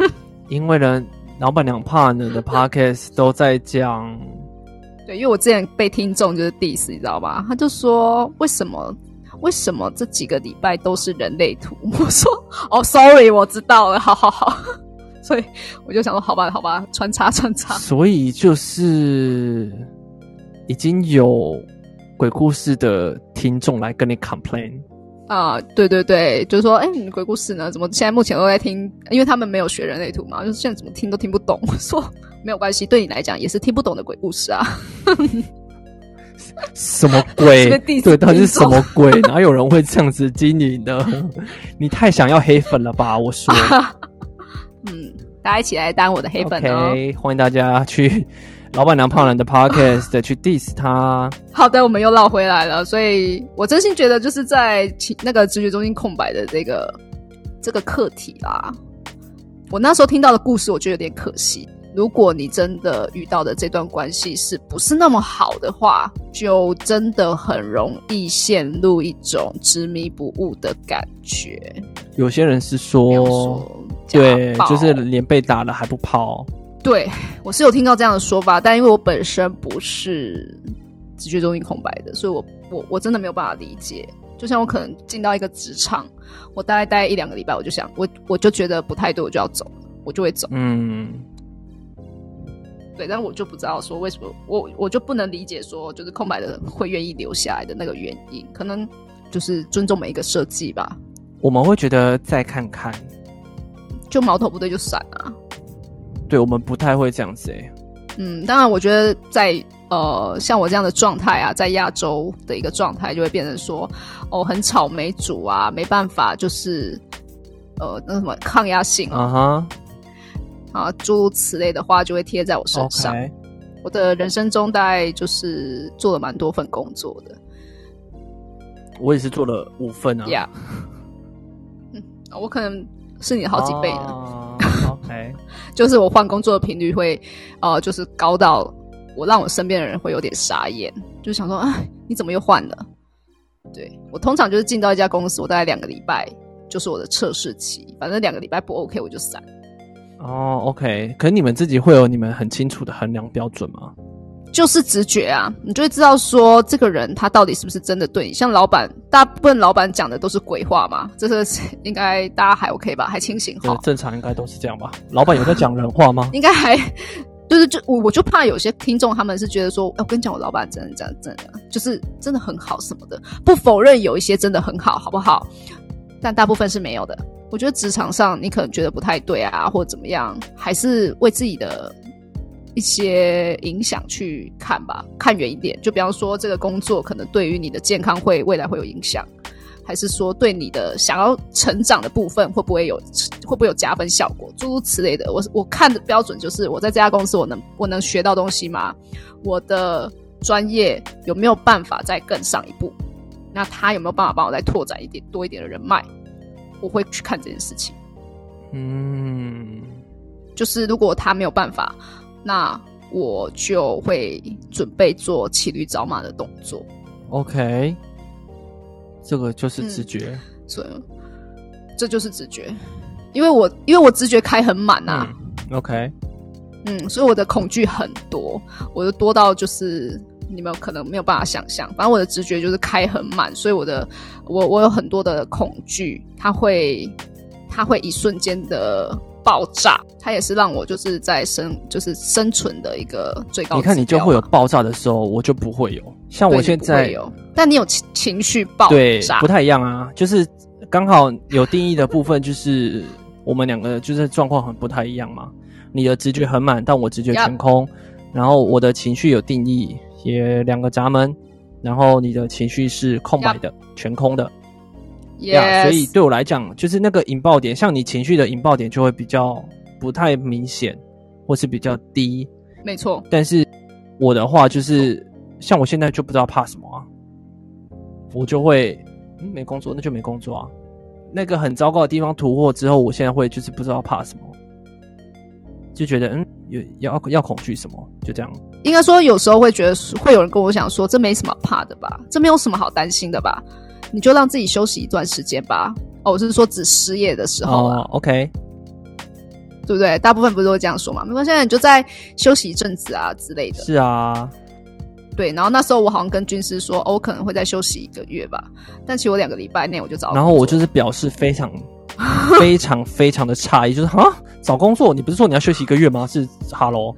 (laughs) 因为呢，老板娘 partner 的 podcast 都在讲，(laughs) 对，因为我之前被听众就是 diss，你知道吧？他就说为什么为什么这几个礼拜都是人类图？(laughs) 我说哦，sorry，我知道了，(laughs) 好好好。所以我就想说，好吧，好吧，穿插穿插。所以就是已经有鬼故事的听众来跟你 complain。啊、对对对，就是说，哎，你的鬼故事呢？怎么现在目前都在听？因为他们没有学人类图嘛，就是现在怎么听都听不懂。我 (laughs) 说没有关系，对你来讲也是听不懂的鬼故事啊。什么鬼 (laughs) 对，到底是什听么鬼？哪有人会这样子经营的？你太想要黑粉了吧？我说 (laughs) 嗯，大家一起来当我的黑粉哦。，OK，欢迎大家去老板娘胖男的 podcast 去 diss 他。好的，我们又绕回来了，所以我真心觉得就是在其那个直觉中心空白的这个这个课题啦。我那时候听到的故事，我觉得有点可惜。如果你真的遇到的这段关系是不是那么好的话，就真的很容易陷入一种执迷不悟的感觉。有些人是说对，就是连被打了还不跑。对我是有听到这样的说法，但因为我本身不是直觉中心空白的，所以我我我真的没有办法理解。就像我可能进到一个职场，我大概待一两个礼拜，我就想我我就觉得不太对，我就要走，我就会走。嗯，对，但我就不知道说为什么我我就不能理解说就是空白的人会愿意留下来的那个原因，可能就是尊重每一个设计吧。我们会觉得再看看，就矛头不对就闪啊。对我们不太会这样子诶、嗯，当然，我觉得在呃像我这样的状态啊，在亚洲的一个状态，就会变成说，哦，很草莓族啊，没办法，就是呃那什么抗压性啊。啊哈，啊，诸如此类的话就会贴在我身上。我的人生中大概就是做了蛮多份工作的我也是做了五份啊。呀。嗯，我可能是你的好几倍呢。哦 OK，就是我换工作的频率会，呃，就是高到我让我身边的人会有点傻眼，就想说，哎，你怎么又换了？对我通常就是进到一家公司，我大概两个礼拜就是我的测试期，反正两个礼拜不 OK 我就散。哦，OK，可是你们自己会有你们很清楚的衡量标准吗？就是直觉啊，你就会知道说这个人他到底是不是真的对你。像老板，大部分老板讲的都是鬼话嘛，这是 (laughs) 应该大家还 OK 吧，还清醒对哈，，正常应该都是这样吧？老板有在讲人话吗？(laughs) 应该还就是就我我就怕有些听众他们是觉得说，哎我跟你讲，我老板真的这样真的就是真的很好什么的，不否认有一些真的很好，好不好？但大部分是没有的。我觉得职场上你可能觉得不太对啊，或者怎么样，还是为自己的一些影响去看吧，看远一点。就比方说，这个工作可能对于你的健康会未来会有影响，还是说对你的想要成长的部分会不会有会不会有加分效果，诸如此类的。我我看的标准就是我在这家公司我能我能学到东西吗？我的专业有没有办法再更上一步？那他有没有办法帮我再拓展一点多一点的人脉？我会去看这件事情。嗯，就是如果他没有办法，那我就会准备做骑驴找马的动作。OK，这个就是嗯直觉。所以这就是直觉，因为我因为我直觉开很满啊，嗯，OK，嗯所以我的恐惧很多，我就多到就是你们可能没有办法想象。反正我的直觉就是开很满，所以我的我我有很多的恐惧，它会它会一瞬间的爆炸，它也是让我就是在生就是生存的一个最高。你看你就会有爆炸的时候，我就不会有。像我现在有，但你有情情绪爆对炸，不太一样啊，就是刚好有定义的部分，就是我们两个就是状况很不太一样嘛。你的直觉很满，但我直觉全空。然后我的情绪有定义，也两个闸门。然后你的情绪是空白的全空的呀所以对我来讲，就是那个引爆点，像你情绪的引爆点就会比较不太明显，或是比较低。没错，但是我的话就是，像我现在就不知道怕什么啊，我就会、嗯、没工作，那就没工作啊。那个很糟糕的地方突破之后，我现在会就是不知道怕什么，就觉得嗯，有要要恐惧什么，就这样。应该说有时候会觉得会有人跟我讲说，这没什么怕的吧，这没有什么好担心的吧，你就让自己休息一段时间吧。哦，我是说指失业的时候啊，哦，OK，对不对？大部分不是都会这样说嘛？没关系，你就再休息一阵子啊之类的。是啊，对，然后那时候我好像跟军师说，哦，我可能会再休息一个月吧，但其实我两个礼拜内我就找。然后我就是表示非常 (laughs) 非常非常的诧异，就是哈，找工作你不是说你要休息一个月吗？是哈喽，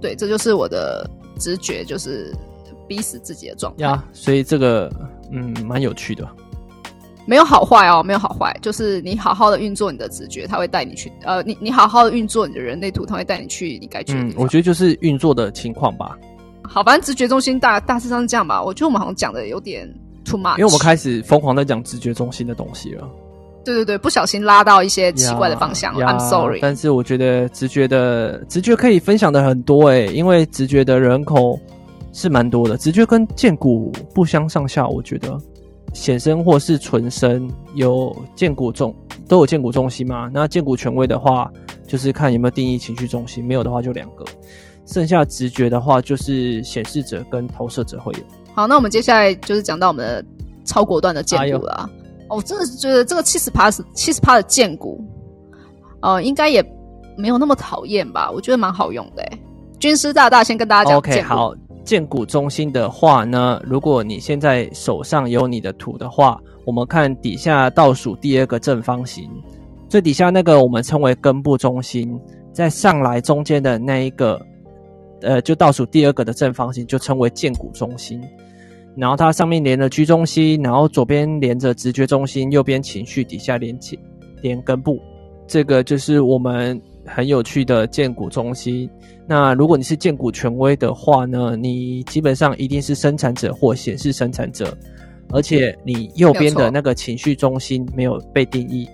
对，这就是我的直觉，就是逼死自己的状态。呀，所以这个嗯蛮有趣的。没有好坏哦，没有好坏，就是你好好的运作你的直觉，它会带你去呃，你你好好的运作你的人类图，它会带你去你该去的地嗯，方。我觉得就是运作的情况吧。好，反正直觉中心大大致上是这样吧。我觉得我们好像讲的有点 too much，因为我们开始疯狂在讲直觉中心的东西了，对对对，不小心拉到一些奇怪的方向了。呀 I'm sorry。但是我觉得直觉的直觉可以分享的很多诶、因为直觉的人口是蛮多的，直觉跟剑骨不相上下，我觉得显身或是纯身有剑骨重都有剑骨重心嘛。那剑骨权威的话，就是看有没有定义情绪中心，没有的话就两个。剩下直觉的话，就是显示者跟投射者会有。好，那我们接下来就是讲到我们的超果断的剑骨啦。哦，我真的是觉得这个七十趴是七十趴的剑骨，呃，应该也没有那么讨厌吧？我觉得蛮好用的诶。军师大大先跟大家讲 OK，好，剑骨中心的话呢，如果你现在手上有你的图的话，我们看底下倒数第二个正方形，最底下那个我们称为根部中心，在上来中间的那一个，呃，就倒数第二个的正方形就称为剑骨中心。然后它上面连着居中心，然后左边连着直觉中心，右边情绪，底下连起连根部。这个就是我们很有趣的建股中心。那如果你是建股权威的话呢，你基本上一定是生产者或显示生产者，而且你右边的那个情绪中心没有被定义，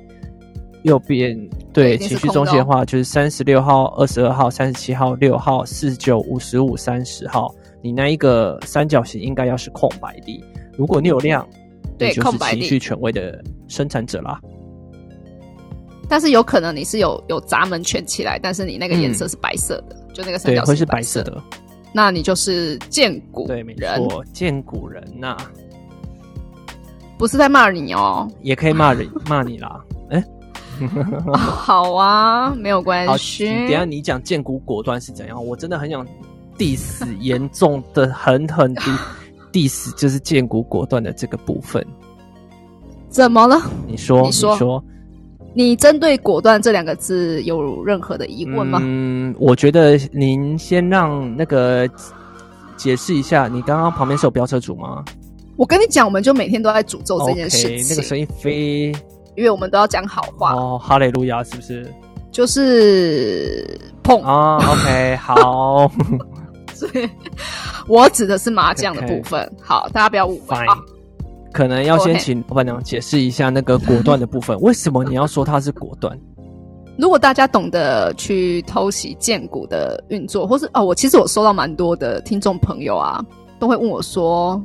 右边对情绪中心的话，就是三十六号、二十二号、三十七号、六号、四十九、五十五、三十号，你那一个三角形应该要是空白的。如果你有量，对就是情绪权威的生产者啦。但是有可能你是有有闸门圈起来，但是你那个颜色嗯是白色的，就那个三对，角是白白色，的。那你就是见骨对，没人，错，见骨人呐、不是在骂你哦。(laughs) 也可以骂人骂你啦。(laughs) 哎、好啊，没有关好，系。等一下你讲见骨果断是怎样？我真的很想 diss 严重的狠狠地 diss，就是见骨果断的这个部分。怎么了？你说，你说你针对“果断”这两个字有任何的疑问吗？嗯，我觉得您先让那个解释一下，你刚刚旁边是有飙车主吗？我跟你讲，我们就每天都在诅咒这件事情那个声音飞因为我们都要讲好话，哦，哈雷路亚是不是？就是碰。啊，OK，(laughs) 好所以我指的是麻将的部分。好，大家不要误会啊。可能要先请老板娘解释一下那个果断的部分，(laughs) 为什么你要说它是果断？如果大家懂得去偷袭建股的运作，或是哦，我其实我收到蛮多的听众朋友啊，都会问我说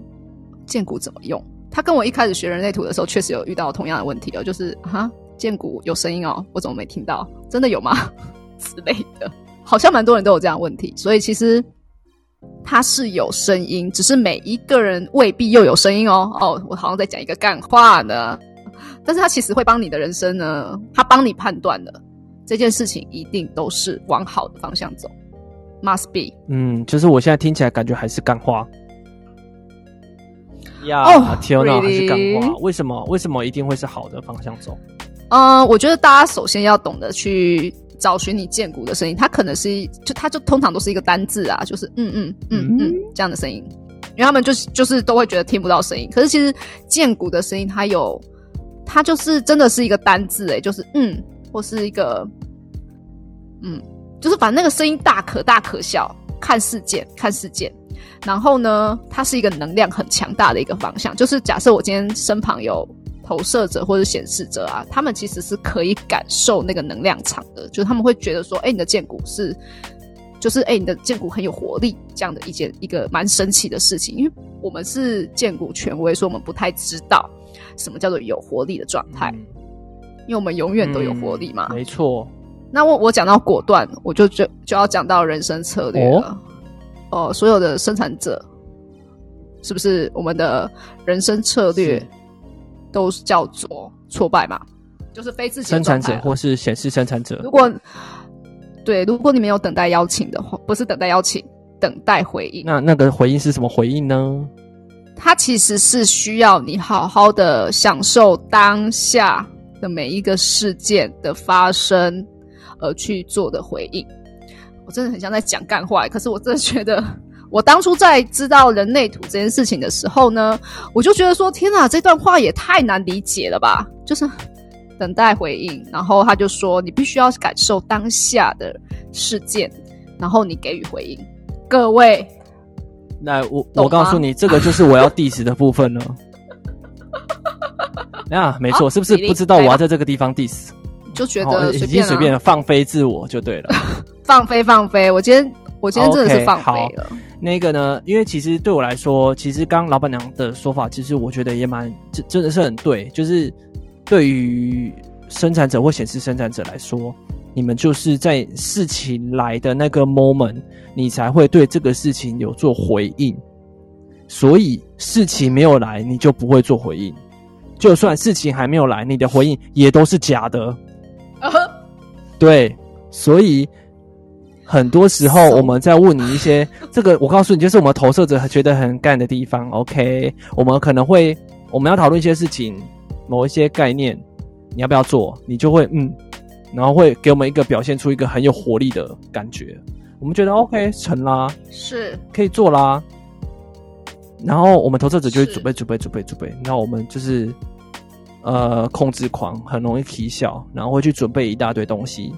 建股怎么用。他跟我一开始学人类图的时候，确实有遇到同样的问题哦，就是哈建股有声音哦，我怎么没听到？真的有吗？之类的，好像蛮多人都有这样的问题，所以其实它是有声音，只是每一个人未必又有声音哦。哦，我好像在讲一个干话呢，但是它其实会帮你的人生呢，它帮你判断的这件事情一定都是往好的方向走，must be。嗯，就是我现在听起来感觉还是干话。呀、哦天哪，还是干？话？为什么？为什么一定会是好的方向走？嗯，我觉得大家首先要懂得去找寻你剑骨的声音，它可能是一就它就通常都是一个单字啊，就是嗯嗯嗯嗯这样的声音，因为他们就是就是都会觉得听不到声音，可是其实剑骨的声音它有，它就是真的是一个单字诶，就是嗯或是一个嗯，就是反正那个声音大可大可小，看事件看事件。然后呢，它是一个能量很强大的一个方向。就是假设我今天身旁有投射者或者显示者啊，他们其实是可以感受那个能量场的，就是他们会觉得说，哎，你的剑骨是，就是哎，你的剑骨很有活力，这样的一件一个蛮神奇的事情。因为我们是剑骨权威，所以我们不太知道什么叫做有活力的状态，嗯因为我们永远都有活力嘛。没错。那我我讲到果断，我就就就要讲到人生策略了。哦、所有的生产者，是不是我们的人生策略是都是叫做挫败嘛？就是非自己生产者或是显示生产者如，果对，如果你没有等待邀请的话，不是等待邀请，等待回应，那那个回应是什么回应呢？它其实是需要你好好的享受当下的每一个事件的发生而去做的回应。我真的很像在讲干话，可是我真的觉得，我当初在知道人类图这件事情的时候呢，我就觉得说，天哪，这段话也太难理解了吧！就是等待回应，然后他就说，你必须要感受当下的事件，然后你给予回应。各位，那我我告诉你，这个就是我要 diss 的部分了。(laughs) 啊，没错，是不是不知道我要在这个地方 diss？就觉哦已经得随便、啊随便了，放飞自我就对了。(laughs) 放飞放飞。我今天我今天真的是放飞了。那个呢，因为其实对我来说，其实刚刚老板娘的说法，其实我觉得也蛮真真的是很对，就是对于生产者或显示生产者来说，你们就是在事情来的那个 moment，你才会对这个事情有做回应。所以事情没有来，你就不会做回应。就算事情还没有来，你的回应也都是假的。对，所以很多时候我们在问你一些 (laughs) 这个，我告诉你，就是我们投射者觉得很干的地方。OK，我们可能会我们要讨论一些事情，某一些概念，你要不要做？你就会嗯，然后会给我们一个表现出一个很有活力的感觉。我们觉得 OK 成啦，是可以做啦。然后我们投射者就会准备准备准备准备，那我们就是呃控制狂，很容易啼笑，然后会去准备一大堆东西。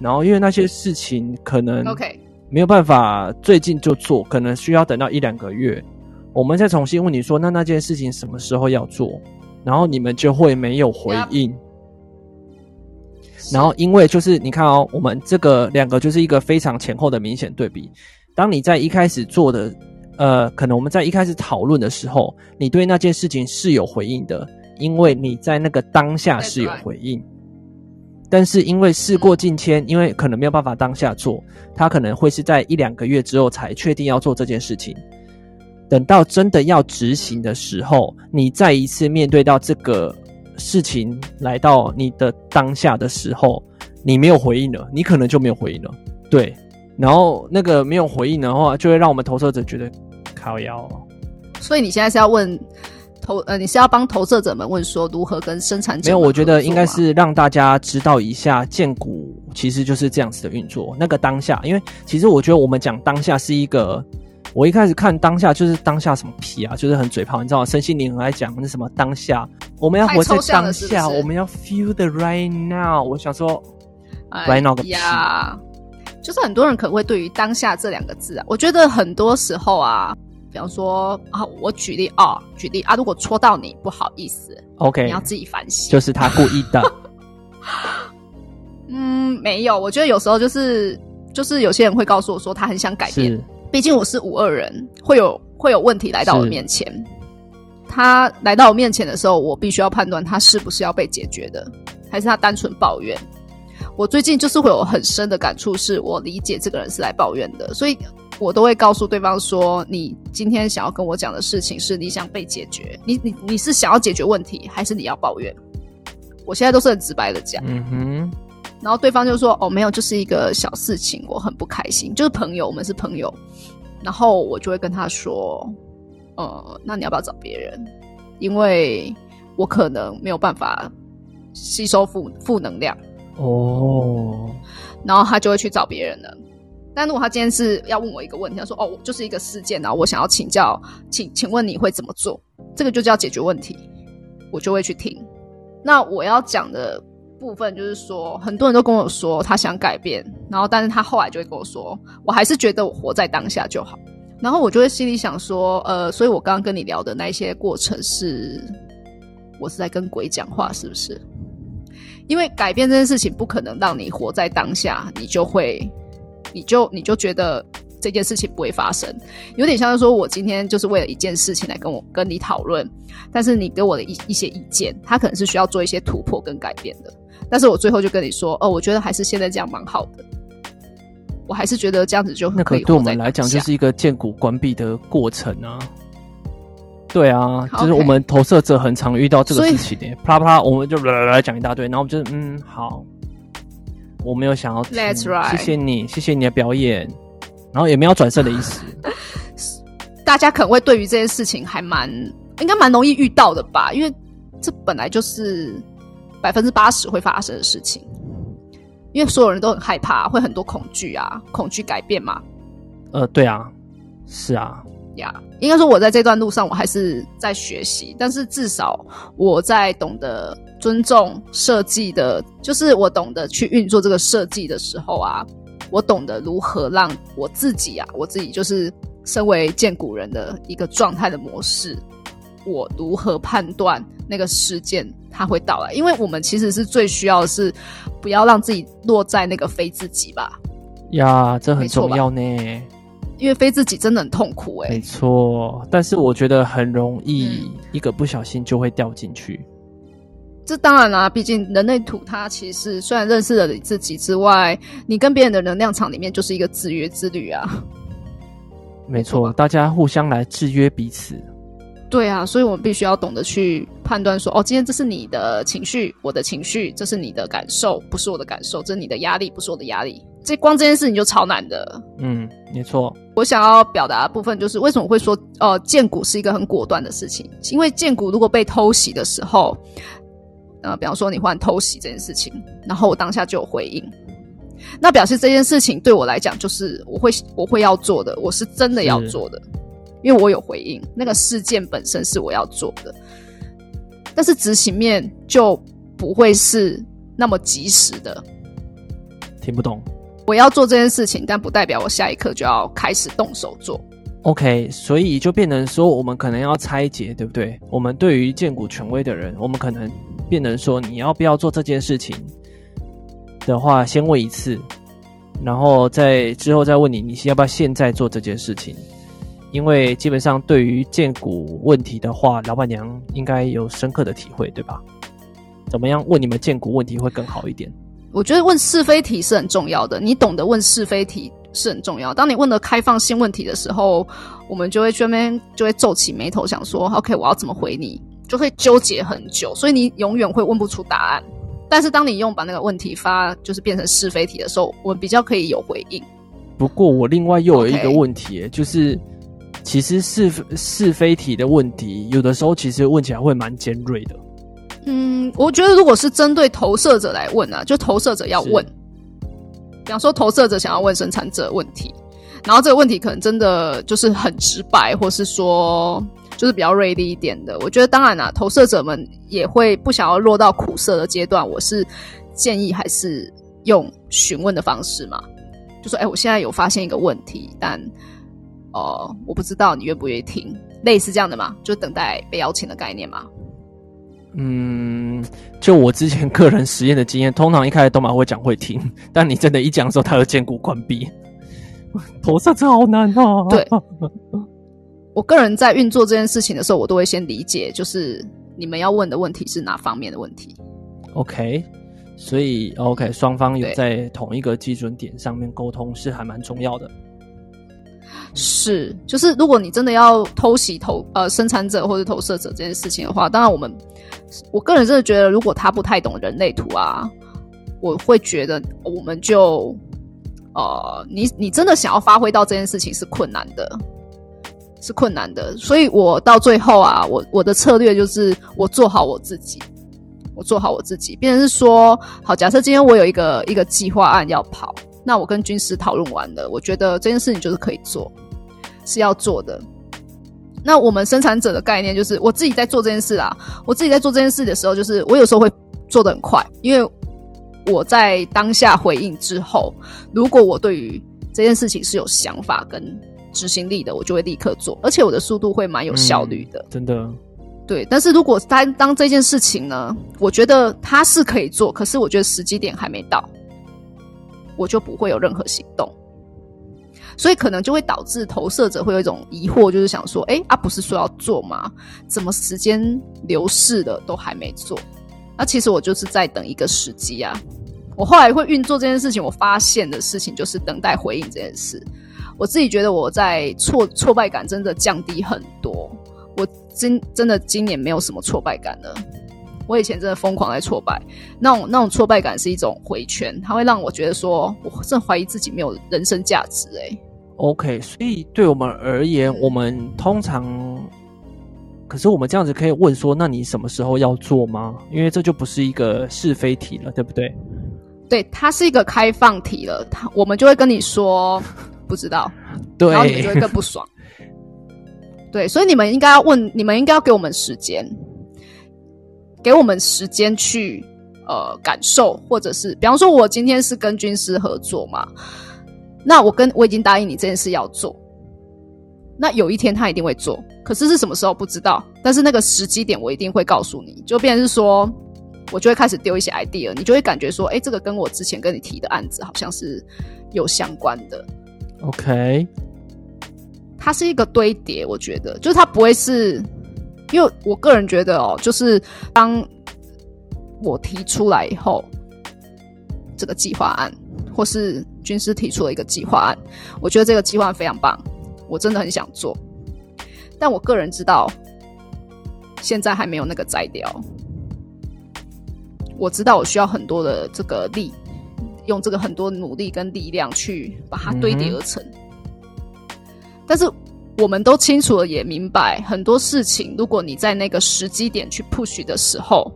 然后因为那些事情可能 OK，没有办法最近就做，可能需要等到一两个月，我们再重新问你说，那那件事情什么时候要做？然后你们就会没有回应。然后因为就是你看哦，我们这个两个就是一个非常前后的明显对比。当你在一开始做的，呃，可能我们在一开始讨论的时候，你对那件事情是有回应的，因为你在那个当下是有回应。但是因为事过境迁，因为可能没有办法当下做，他可能会是在一两个月之后才确定要做这件事情。等到真的要执行的时候，你再一次面对到这个事情来到你的当下的时候，你没有回应了，你可能就没有回应了。对，然后那个没有回应的话，就会让我们投射者觉得靠腰。所以你现在是要问？投呃，你是要帮投射者们问说如何跟生产者？没有，我觉得应该是让大家知道一下，建股其实就是这样子的运作。那个当下，因为其实我觉得我们讲当下是一个，我一开始看当下就是当下什么屁啊，就是很嘴炮，你知道吗？身心灵很爱讲那什么当下，我们要活在当下，我们要 feel the right now。我想说，right now 个屁啊！就是很多人可能会对于当下这两个字啊，我觉得很多时候啊。比方说啊，我举例啊，举例啊，如果戳到你，不好意思，OK，你要自己反省，就是他故意的。(laughs) 嗯，没有，我觉得有时候就是就是有些人会告诉我说他很想改变，毕竟我是五二人，会有会有问题来到我面前。他来到我面前的时候，我必须要判断他是不是要被解决的，还是他单纯抱怨。我最近就是会有很深的感触，是我理解这个人是来抱怨的，所以。我都会告诉对方说：“你今天想要跟我讲的事情是你想被解决，你你你是想要解决问题，还是你要抱怨？”我现在都是很直白的讲，嗯哼。然后对方就说：“哦，没有，就是一个小事情，我很不开心，就是朋友，我们是朋友。”然后我就会跟他说：“呃，那你要不要找别人？因为我可能没有办法吸收负负能量。”哦。然后他就会去找别人了。但如果他今天是要问我一个问题，他说：“哦，就是一个事件然后，我想要请教，请请问你会怎么做？这个就叫解决问题，我就会去听。那我要讲的部分就是说，很多人都跟我说他想改变，然后但是他后来就会跟我说，我还是觉得我活在当下就好。然后我就会心里想说，呃，所以我刚刚跟你聊的那一些过程是，我是在跟鬼讲话，是不是？因为改变这件事情不可能让你活在当下，你就会。”你就你就觉得这件事情不会发生，有点像是说我今天就是为了一件事情来跟我跟你讨论，但是你给我的一一些意见，他可能是需要做一些突破跟改变的，但是我最后就跟你说，哦，我觉得还是现在这样蛮好的，我还是觉得这样子就那可对我们来讲就是一个建股关闭的过程啊，对啊，就是我们投射者很常遇到这个事情的，啪啪，我们就来来讲一大堆，然后我们就嗯好。我没有想要，谢谢你，谢谢你的表演，然后也没有转身的意思。(laughs) 大家可能会对于这件事情还蛮，应该蛮容易遇到的吧？因为这本来就是百分之八十会发生的事情，因为所有人都很害怕，会很多恐惧啊，恐惧改变嘛。呃，对啊，是啊。呀，应该说我在这段路上我还是在学习，但是至少我在懂得尊重设计的，就是我懂得去运作这个设计的时候啊，我懂得如何让我自己啊，我自己就是身为见古人的一个状态的模式，我如何判断那个事件它会到来？因为我们其实是最需要的是不要让自己落在那个非自己吧？呀，这很重要呢。因为飞自己真的很痛苦哎，没错，但是我觉得很容易一个不小心就会掉进去。这当然啦，毕竟人类图它其实虽然认识了你自己之外，你跟别人的能量场里面就是一个制约之旅啊。没错，大家互相来制约彼此。对啊，所以我们必须要懂得去判断说，哦，今天这是你的情绪，我的情绪，这是你的感受，不是我的感受，这是你的压力，不是我的压力。这光这件事情就超难的。嗯，没错。我想要表达的部分就是，为什么会说，呃，建股是一个很果断的事情？因为建股如果被偷袭的时候，呃，比方说你忽然偷袭这件事情，然后我当下就有回应，那表示这件事情对我来讲就是我会我会要做的，我是真的要做的，因为我有回应，那个事件本身是我要做的，但是执行面就不会是那么及时的。听不懂。我要做这件事情，但不代表我下一刻就要开始动手做。OK，所以就变成说，我们可能要拆解，对不对？我们对于建股权威的人，我们可能变成说，你要不要做这件事情？的话，先问一次，然后再之后再问你，你要不要现在做这件事情？因为基本上对于建股问题的话，老板娘应该有深刻的体会，对吧？怎么样问你们建股问题会更好一点？我觉得问是非题是很重要的，你懂得问是非题是很重要。当你问的开放性问题的时候，我们就会这边就会皱起眉头，想说 OK，我要怎么回你？就会纠结很久，所以你永远会问不出答案。但是当你用把那个问题发，就是变成是非题的时候，我们比较可以有回应。不过我另外又有一个问题，就是其实是是非题的问题，有的时候其实问起来会蛮尖锐的。嗯，我觉得如果是针对投射者来问啊，就投射者要问，比方说投射者想要问生产者问题，然后这个问题可能真的就是很直白，或是说。就是比较锐利一点的，我觉得当然啦，投射者们也会不想要落到苦涩的阶段。我是建议还是用询问的方式嘛，就说：“哎，我现在有发现一个问题，但哦，我不知道你愿不愿意听，类似这样的嘛，就等待被邀请的概念嘛。”嗯，就我之前个人实验的经验，通常一开始都蛮会讲会听，(laughs) 但你真的一讲的时候，他就坚固关闭。投射者好难啊！对。我个人在运作这件事情的时候，我都会先理解，就是你们要问的问题是哪方面的问题。OK，所以 OK，双方有在同一个基准点上面沟通是还蛮重要的。是，就是如果你真的要偷袭投呃生产者或者投射者这件事情的话，当然我们我个人真的觉得，如果他不太懂人类图啊，我会觉得我们就呃，你你真的想要发挥到这件事情是困难的。是困难的，所以我到最后啊，我我的策略就是我做好我自己，我做好我自己。变成是说，好，假设今天我有一个一个计划案要跑，那我跟军师讨论完了，我觉得这件事情就是可以做，是要做的。那我们生产者的概念就是，我自己在做这件事啊，我自己在做这件事的时候，就是我有时候会做的很快，因为我在当下回应之后，如果我对于这件事情是有想法跟。执行力的，我就会立刻做，而且我的速度会蛮有效率的。真的，对。但是如果当当这件事情呢，我觉得他是可以做，可是我觉得时机点还没到，我就不会有任何行动。所以可能就会导致投射者会有一种疑惑，就是想说：哎，啊，不是说要做吗？怎么时间流逝了都还没做？那其实我就是在等一个时机啊。我后来会运作这件事情，我发现的事情就是等待回应这件事。我自己觉得我在挫挫败感真的降低很多，我真真的今年没有什么挫败感了。我以前真的疯狂在挫败，那种那种挫败感是一种回圈，它会让我觉得说，我真怀疑自己没有人生价值。哎，OK，所以对我们而言，我们通常，可是我们这样子可以问说，那你什么时候要做吗？因为这就不是一个是非题了，对不对？对，它是一个开放题了，它我们就会跟你说。不知道，(laughs) 对然后你们就会更不爽。(laughs) 对，所以你们应该要问，你们应该要给我们时间，给我们时间去呃感受，或者是比方说，我今天是跟军师合作嘛，那我跟我已经答应你这件事要做，那有一天他一定会做，可是是什么时候不知道，但是那个时机点我一定会告诉你，就变成是说，我就会开始丢一些 idea，你就会感觉说，哎，这个跟我之前跟你提的案子好像是有相关的。OK，它是一个堆叠，我觉得就是它不会是，因为我个人觉得哦，就是当我提出来以后，这个计划案或是军师提出了一个计划案，我觉得这个计划非常棒，我真的很想做，但我个人知道现在还没有那个摘掉，我知道我需要很多的这个力。用这个很多努力跟力量去把它堆叠而成，但是我们都清楚了，也明白很多事情，如果你在那个时机点去 push 的时候，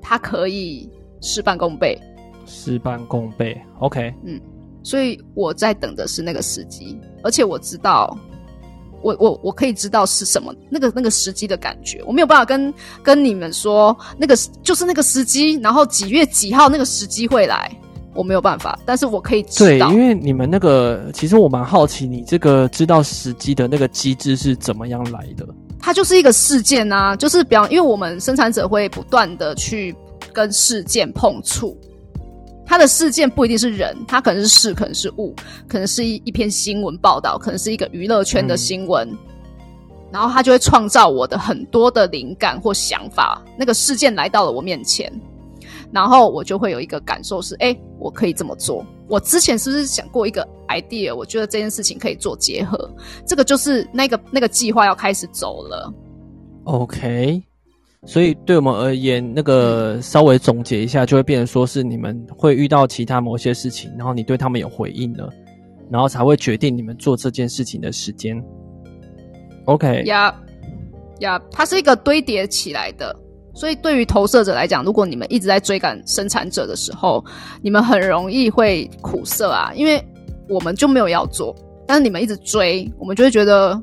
它可以事半功倍。事半功倍，OK，嗯，所以我在等的是那个时机，而且我知道，我我我可以知道是什么那个那个时机的感觉，我没有办法跟跟你们说那个就是那个时机，然后几月几号那个时机会来。我没有办法，但是我可以知道。对，因为你们那个，其实我蛮好奇，你这个知道时机的那个机制是怎么样来的？它就是一个事件啊，就是比方，因为我们生产者会不断的去跟事件碰触，它的事件不一定是人，它可能是事，可能是物，可能是一一篇新闻报道，可能是一个娱乐圈的新闻，然后它就会创造我的很多的灵感或想法。那个事件来到了我面前，然后我就会有一个感受是：哎，我可以这么做。我之前是不是想过一个 idea？我觉得这件事情可以做结合，这个就是那个那个计划要开始走了。OK。所以对我们而言，那个稍微总结一下，就会变成说是你们会遇到其他某些事情，然后你对他们有回应了，然后才会决定你们做这件事情的时间。OK，呀呀，它是一个堆叠起来的。所以对于投射者来讲，如果你们一直在追赶生产者的时候，你们很容易会苦涩啊，因为我们就没有要做，但是你们一直追，我们就会觉得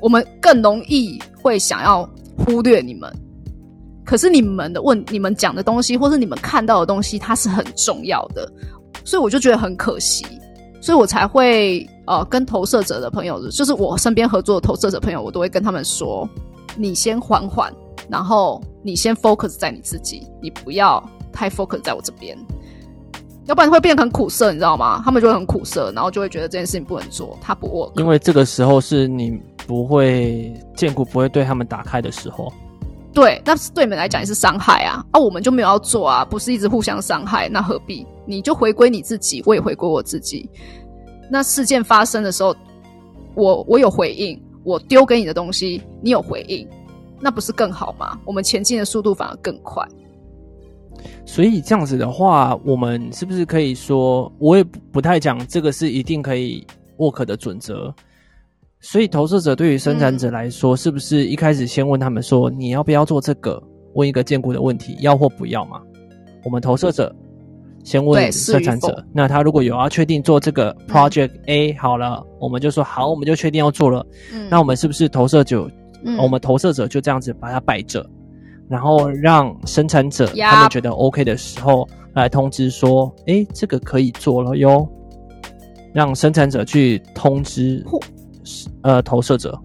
我们更容易会想要忽略你们。可是你们的问，你们讲的东西，或是你们看到的东西，它是很重要的，所以我就觉得很可惜，所以我才会呃跟投射者的朋友，就是我身边合作的投射者朋友，我都会跟他们说，你先缓缓，然后你先 focus 在你自己，你不要太 focus 在我这边，要不然会变得很苦涩，你知道吗？他们就会很苦涩，然后就会觉得这件事情不能做，他不 work，因为这个时候是你不会建股不会对他们打开的时候。对，那是对你们来讲也是伤害啊！啊，我们就没有要做啊，不是一直互相伤害，那何必？你就回归你自己，我也回归我自己。那事件发生的时候，我我有回应，我丢给你的东西，你有回应，那不是更好吗？我们前进的速度反而更快。所以这样子的话，我们是不是可以说，我也不太讲这个是一定可以 work 的准则？所以，投射者对于生产者来说，是不是一开始先问他们说：“你要不要做这个？”问一个坚固的问题，要或不要嘛？我们投射者先问生产者，那他如果有要确定做这个 project A 好了，我们就说好，我们就确定要做了。那我们是不是投射者？我们投射者就这样子把它摆着，然后让生产者他们觉得 OK 的时候来通知说：“哎，这个可以做了哟。”让生产者去通知。呃，投射者，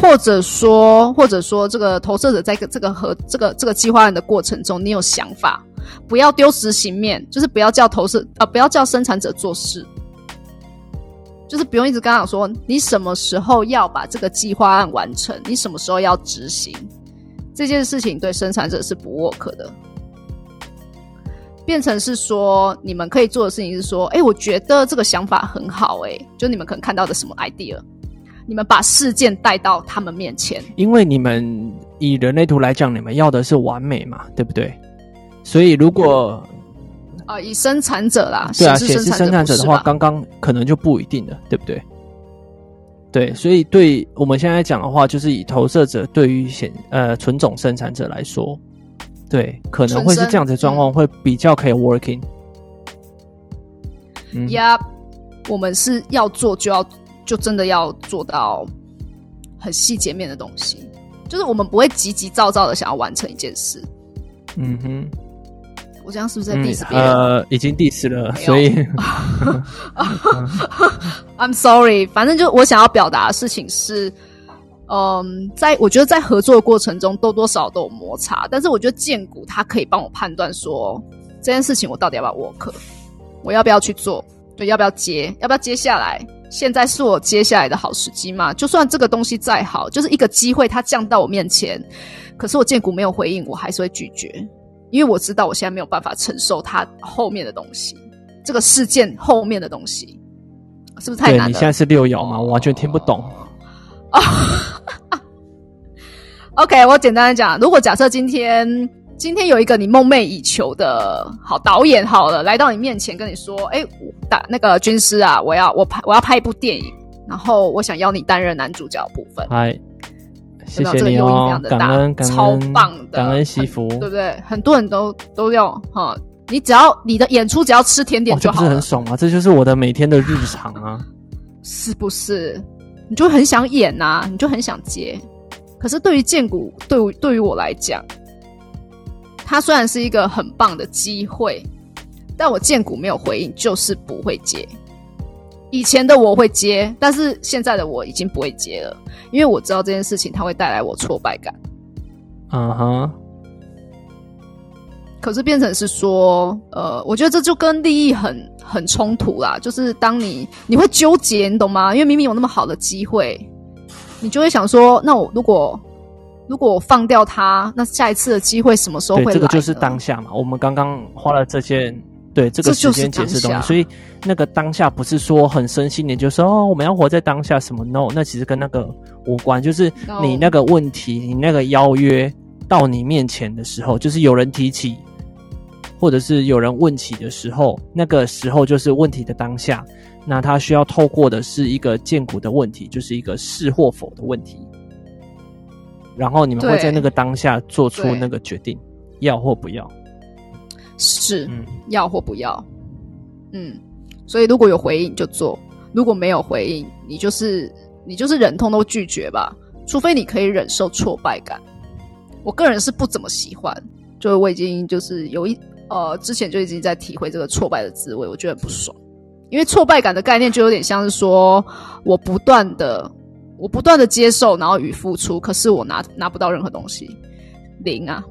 或者说，或者说，这个投射者在这个和这个这个计划案的过程中，你有想法，不要丢执行面，就是不要叫投射啊，不要叫生产者做事，就是不用一直跟他说，你什么时候要把这个计划案完成，你什么时候要执行这件事情，对生产者是不 work 的。变成是说，你们可以做的事情是说，哎，我觉得这个想法很好，哎，就你们可能看到的什么 idea，你们把事件带到他们面前。因为你们以人类图来讲，你们要的是完美嘛，对不对？所以如果啊，以生产者啦，对啊，显示生产者的话，刚刚可能就不一定了，对不对？对，所以对我们现在讲的话，就是以投射者对于显呃纯种生产者来说。对，可能会是这样子的状况，会比较可以 working。呀，我们是要做就要就真的要做到很细节面的东西，就是我们不会急急躁躁的想要完成一件事。嗯哼，我这样是不是在 diss 别人？呃，已经 diss 了，所以 (laughs) I'm sorry。反正就我想要表达的事情是。嗯，在我觉得在合作的过程中，多多少少都有摩擦。但是我觉得建股它可以帮我判断说，这件事情我到底要不要 work，我要不要去做，对，要不要接，要不要接下来？现在是我接下来的好时机嘛？就算这个东西再好，就是一个机会，它降到我面前，可是我建股没有回应，我还是会拒绝，因为我知道我现在没有办法承受它后面的东西，这个事件后面的东西，是不是太难了？你现在是六爻吗？我完全听不懂。OK，我简单的讲，如果假设今天今天有一个你梦寐以求的好导演，好了，来到你面前跟你说，哎，打那个军师啊，我要我拍我要拍一部电影，然后我想要你担任男主角部分。嗨，谢谢你哦，感恩感恩，超棒的，感恩惜福，对不对？很多人都都要哈，你只要你的演出只要吃甜点就好，不是很爽吗？这就是我的每天的日常啊，是不是？你就很想演呐，你就很想接。可是对于剑骨，对对于我来讲，它虽然是一个很棒的机会，但我剑骨没有回应，就是不会接。以前的我会接，但是现在的我已经不会接了，因为我知道这件事情它会带来我挫败感。嗯哼。可是变成是说，呃，我觉得这就跟利益很很冲突啦。就是当你你会纠结，你懂吗？因为明明有那么好的机会，你就会想说，那我如果如果我放掉它，那下一次的机会什么时候会来？这个就是当下嘛。我们刚刚花了这些对这个时间解释东西，所以那个当下不是说很深心的就说哦，我们要活在当下什么？No，那其实跟那个无关。就是你那个问题，你那个邀约到你面前的时候，就是有人提起。或者是有人问起的时候，那个时候就是问题的当下，那他需要透过的是一个见骨的问题，就是一个是或否的问题，然后你们会在那个当下做出那个决定，要或不要，是，嗯，要或不要，嗯，所以如果有回应就做，如果没有回应，你就是你就是忍痛都拒绝吧，除非你可以忍受挫败感，我个人是不怎么喜欢，就是我已经就是有一。呃，之前就已经在体会这个挫败的滋味，我觉得很不爽。因为挫败感的概念就有点像是说，我不断的，我不断的接受，然后与付出，可是我拿拿不到任何东西，零啊，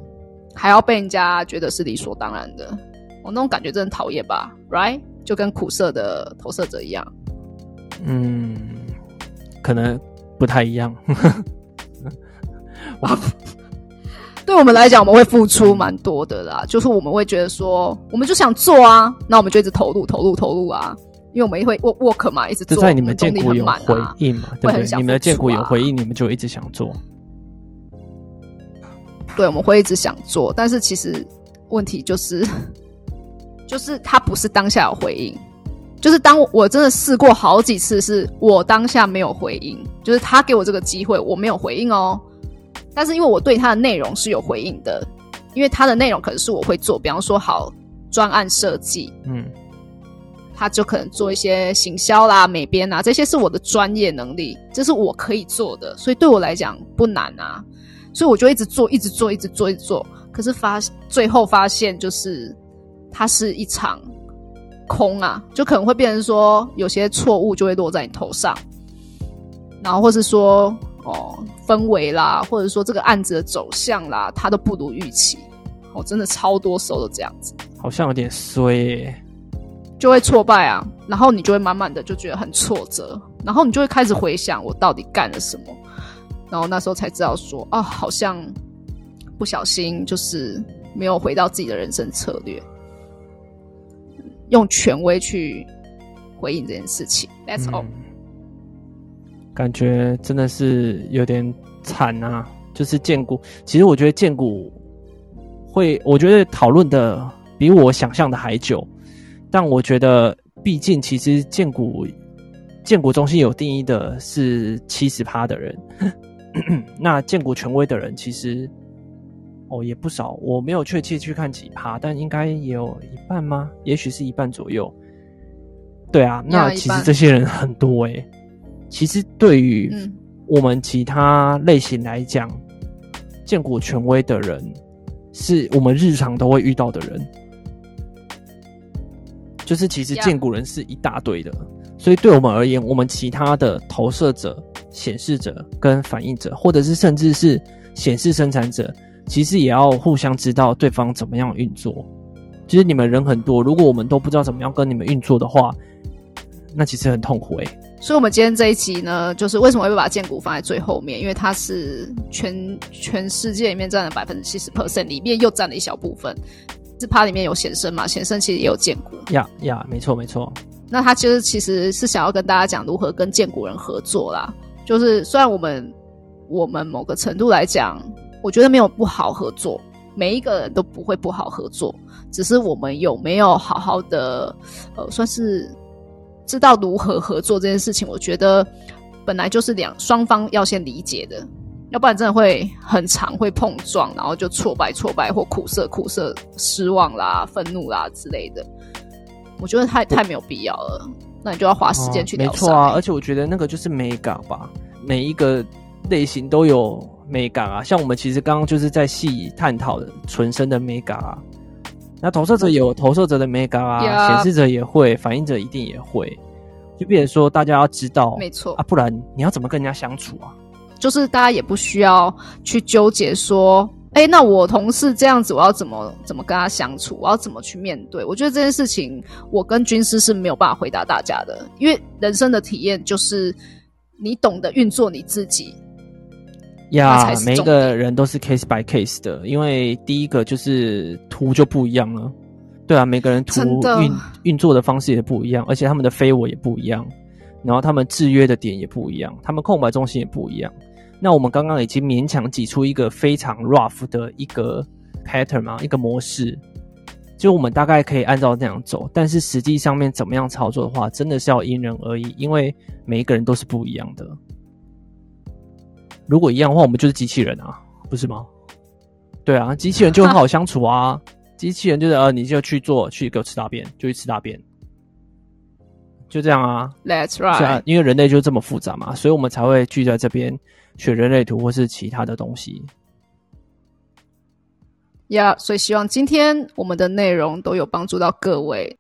还要被人家觉得是理所当然的，我那种感觉真的讨厌吧？Right？就跟苦涩的投射者一样。嗯，可能不太一样。(laughs) 对我们来讲，我们会付出蛮多的啦。就是我们会觉得说，我们就想做啊，那我们就一直投入、投入、投入啊。因为我们也会 work work 嘛，一直做。在你们建股有回应嘛？对不对？你们的建股有回应，你们就一直想做。对，我们会一直想做，但是其实问题就是，就是他不是当下有回应，就是当我真的试过好几次，是我当下没有回应，就是他给我这个机会，我没有回应哦。但是因为我对他的内容是有回应的，因为他的内容可能是我会做，比方说好专案设计，嗯，他就可能做一些行销啦、美编啊，这些是我的专业能力，这是我可以做的，所以对我来讲不难啊，所以我就一直做、一直做、一直做、一直做。可是发最后发现，就是它是一场空啊，就可能会变成说有些错误就会落在你头上，然后或是说。哦，氛围啦，或者说这个案子的走向啦，它都不如预期。哦，真的超多时候都这样子，好像有点衰，就会挫败啊。然后你就会慢慢的就觉得很挫折，然后你就会开始回想我到底干了什么。然后那时候才知道说，啊，好像不小心就是没有回到自己的人生策略，用权威去回应这件事情。That's all。感觉真的是有点惨啊！就是建股，其实我觉得建股会，我觉得讨论的比我想象的还久。但我觉得，毕竟其实建股建股中心有定义的是七十趴的人，那建国权威的人其实哦也不少，我没有确切去看几趴，但应该也有一半吗？也许是一半左右。对啊，那其实这些人很多哎。其实对于我们其他类型来讲，建国权威的人是我们日常都会遇到的人，就是其实建股人是一大堆的，所以对我们而言，我们其他的投射者、显示者跟反应者，或者是甚至是显示生产者，其实也要互相知道对方怎么样运作。其实你们人很多，如果我们都不知道怎么样跟你们运作的话，那其实很痛苦诶。所以，我们今天这一集呢，就是为什么会把建股放在最后面？因为它是全全世界里面占了百分之七十 percent，里面又占了一小部分。是它里面有显生嘛？显生其实也有建股。呀呀，没错没错。那他其实其实是想要跟大家讲如何跟建股人合作啦。就是虽然我们我们某个程度来讲，我觉得没有不好合作，每一个人都不会不好合作，只是我们有没有好好的呃，算是。知道如何合作这件事情，我觉得本来就是两双方要先理解的，要不然真的会很长，会碰撞，然后就挫败、挫败或苦涩、苦涩、失望啦、愤怒啦之类的。我觉得太太没有必要了，那你就要花时间去。没错啊，而且我觉得那个就是美感吧，每一个类型都有美感啊。像我们其实刚刚就是在细探讨的纯生的美感啊。那投射者有投射者的 mega 啊，显示者也会，反应者一定也会，就变成说大家要知道，没错啊，不然你要怎么跟人家相处啊？就是大家也不需要去纠结说，哎，那我同事这样子，我要怎么怎么跟他相处？我要怎么去面对？我觉得这件事情，我跟军师是没有办法回答大家的，因为人生的体验就是你懂得运作你自己。呀，每一个人都是 case by case 的，因为第一个就是图就不一样了。对啊，每个人图运运作的方式也不一样，而且他们的非我也不一样，然后他们制约的点也不一样，他们空白中心也不一样。那我们刚刚已经勉强挤出一个非常 rough 的一个 pattern 嘛，一个模式，就我们大概可以按照那样走。但是实际上面怎么样操作的话，真的是要因人而异，因为每一个人都是不一样的。如果一样的话，我们就是机器人啊，不是吗？对啊，机器人就很好相处啊。(laughs) 机器人就是呃，你就去做，去给我吃大便，就去吃大便，就这样啊。That's right。因为人类就这么复杂嘛，所以我们才会聚在这边。学人类图或是其他的东西，呀，所以希望今天我们的内容都有帮助到各位。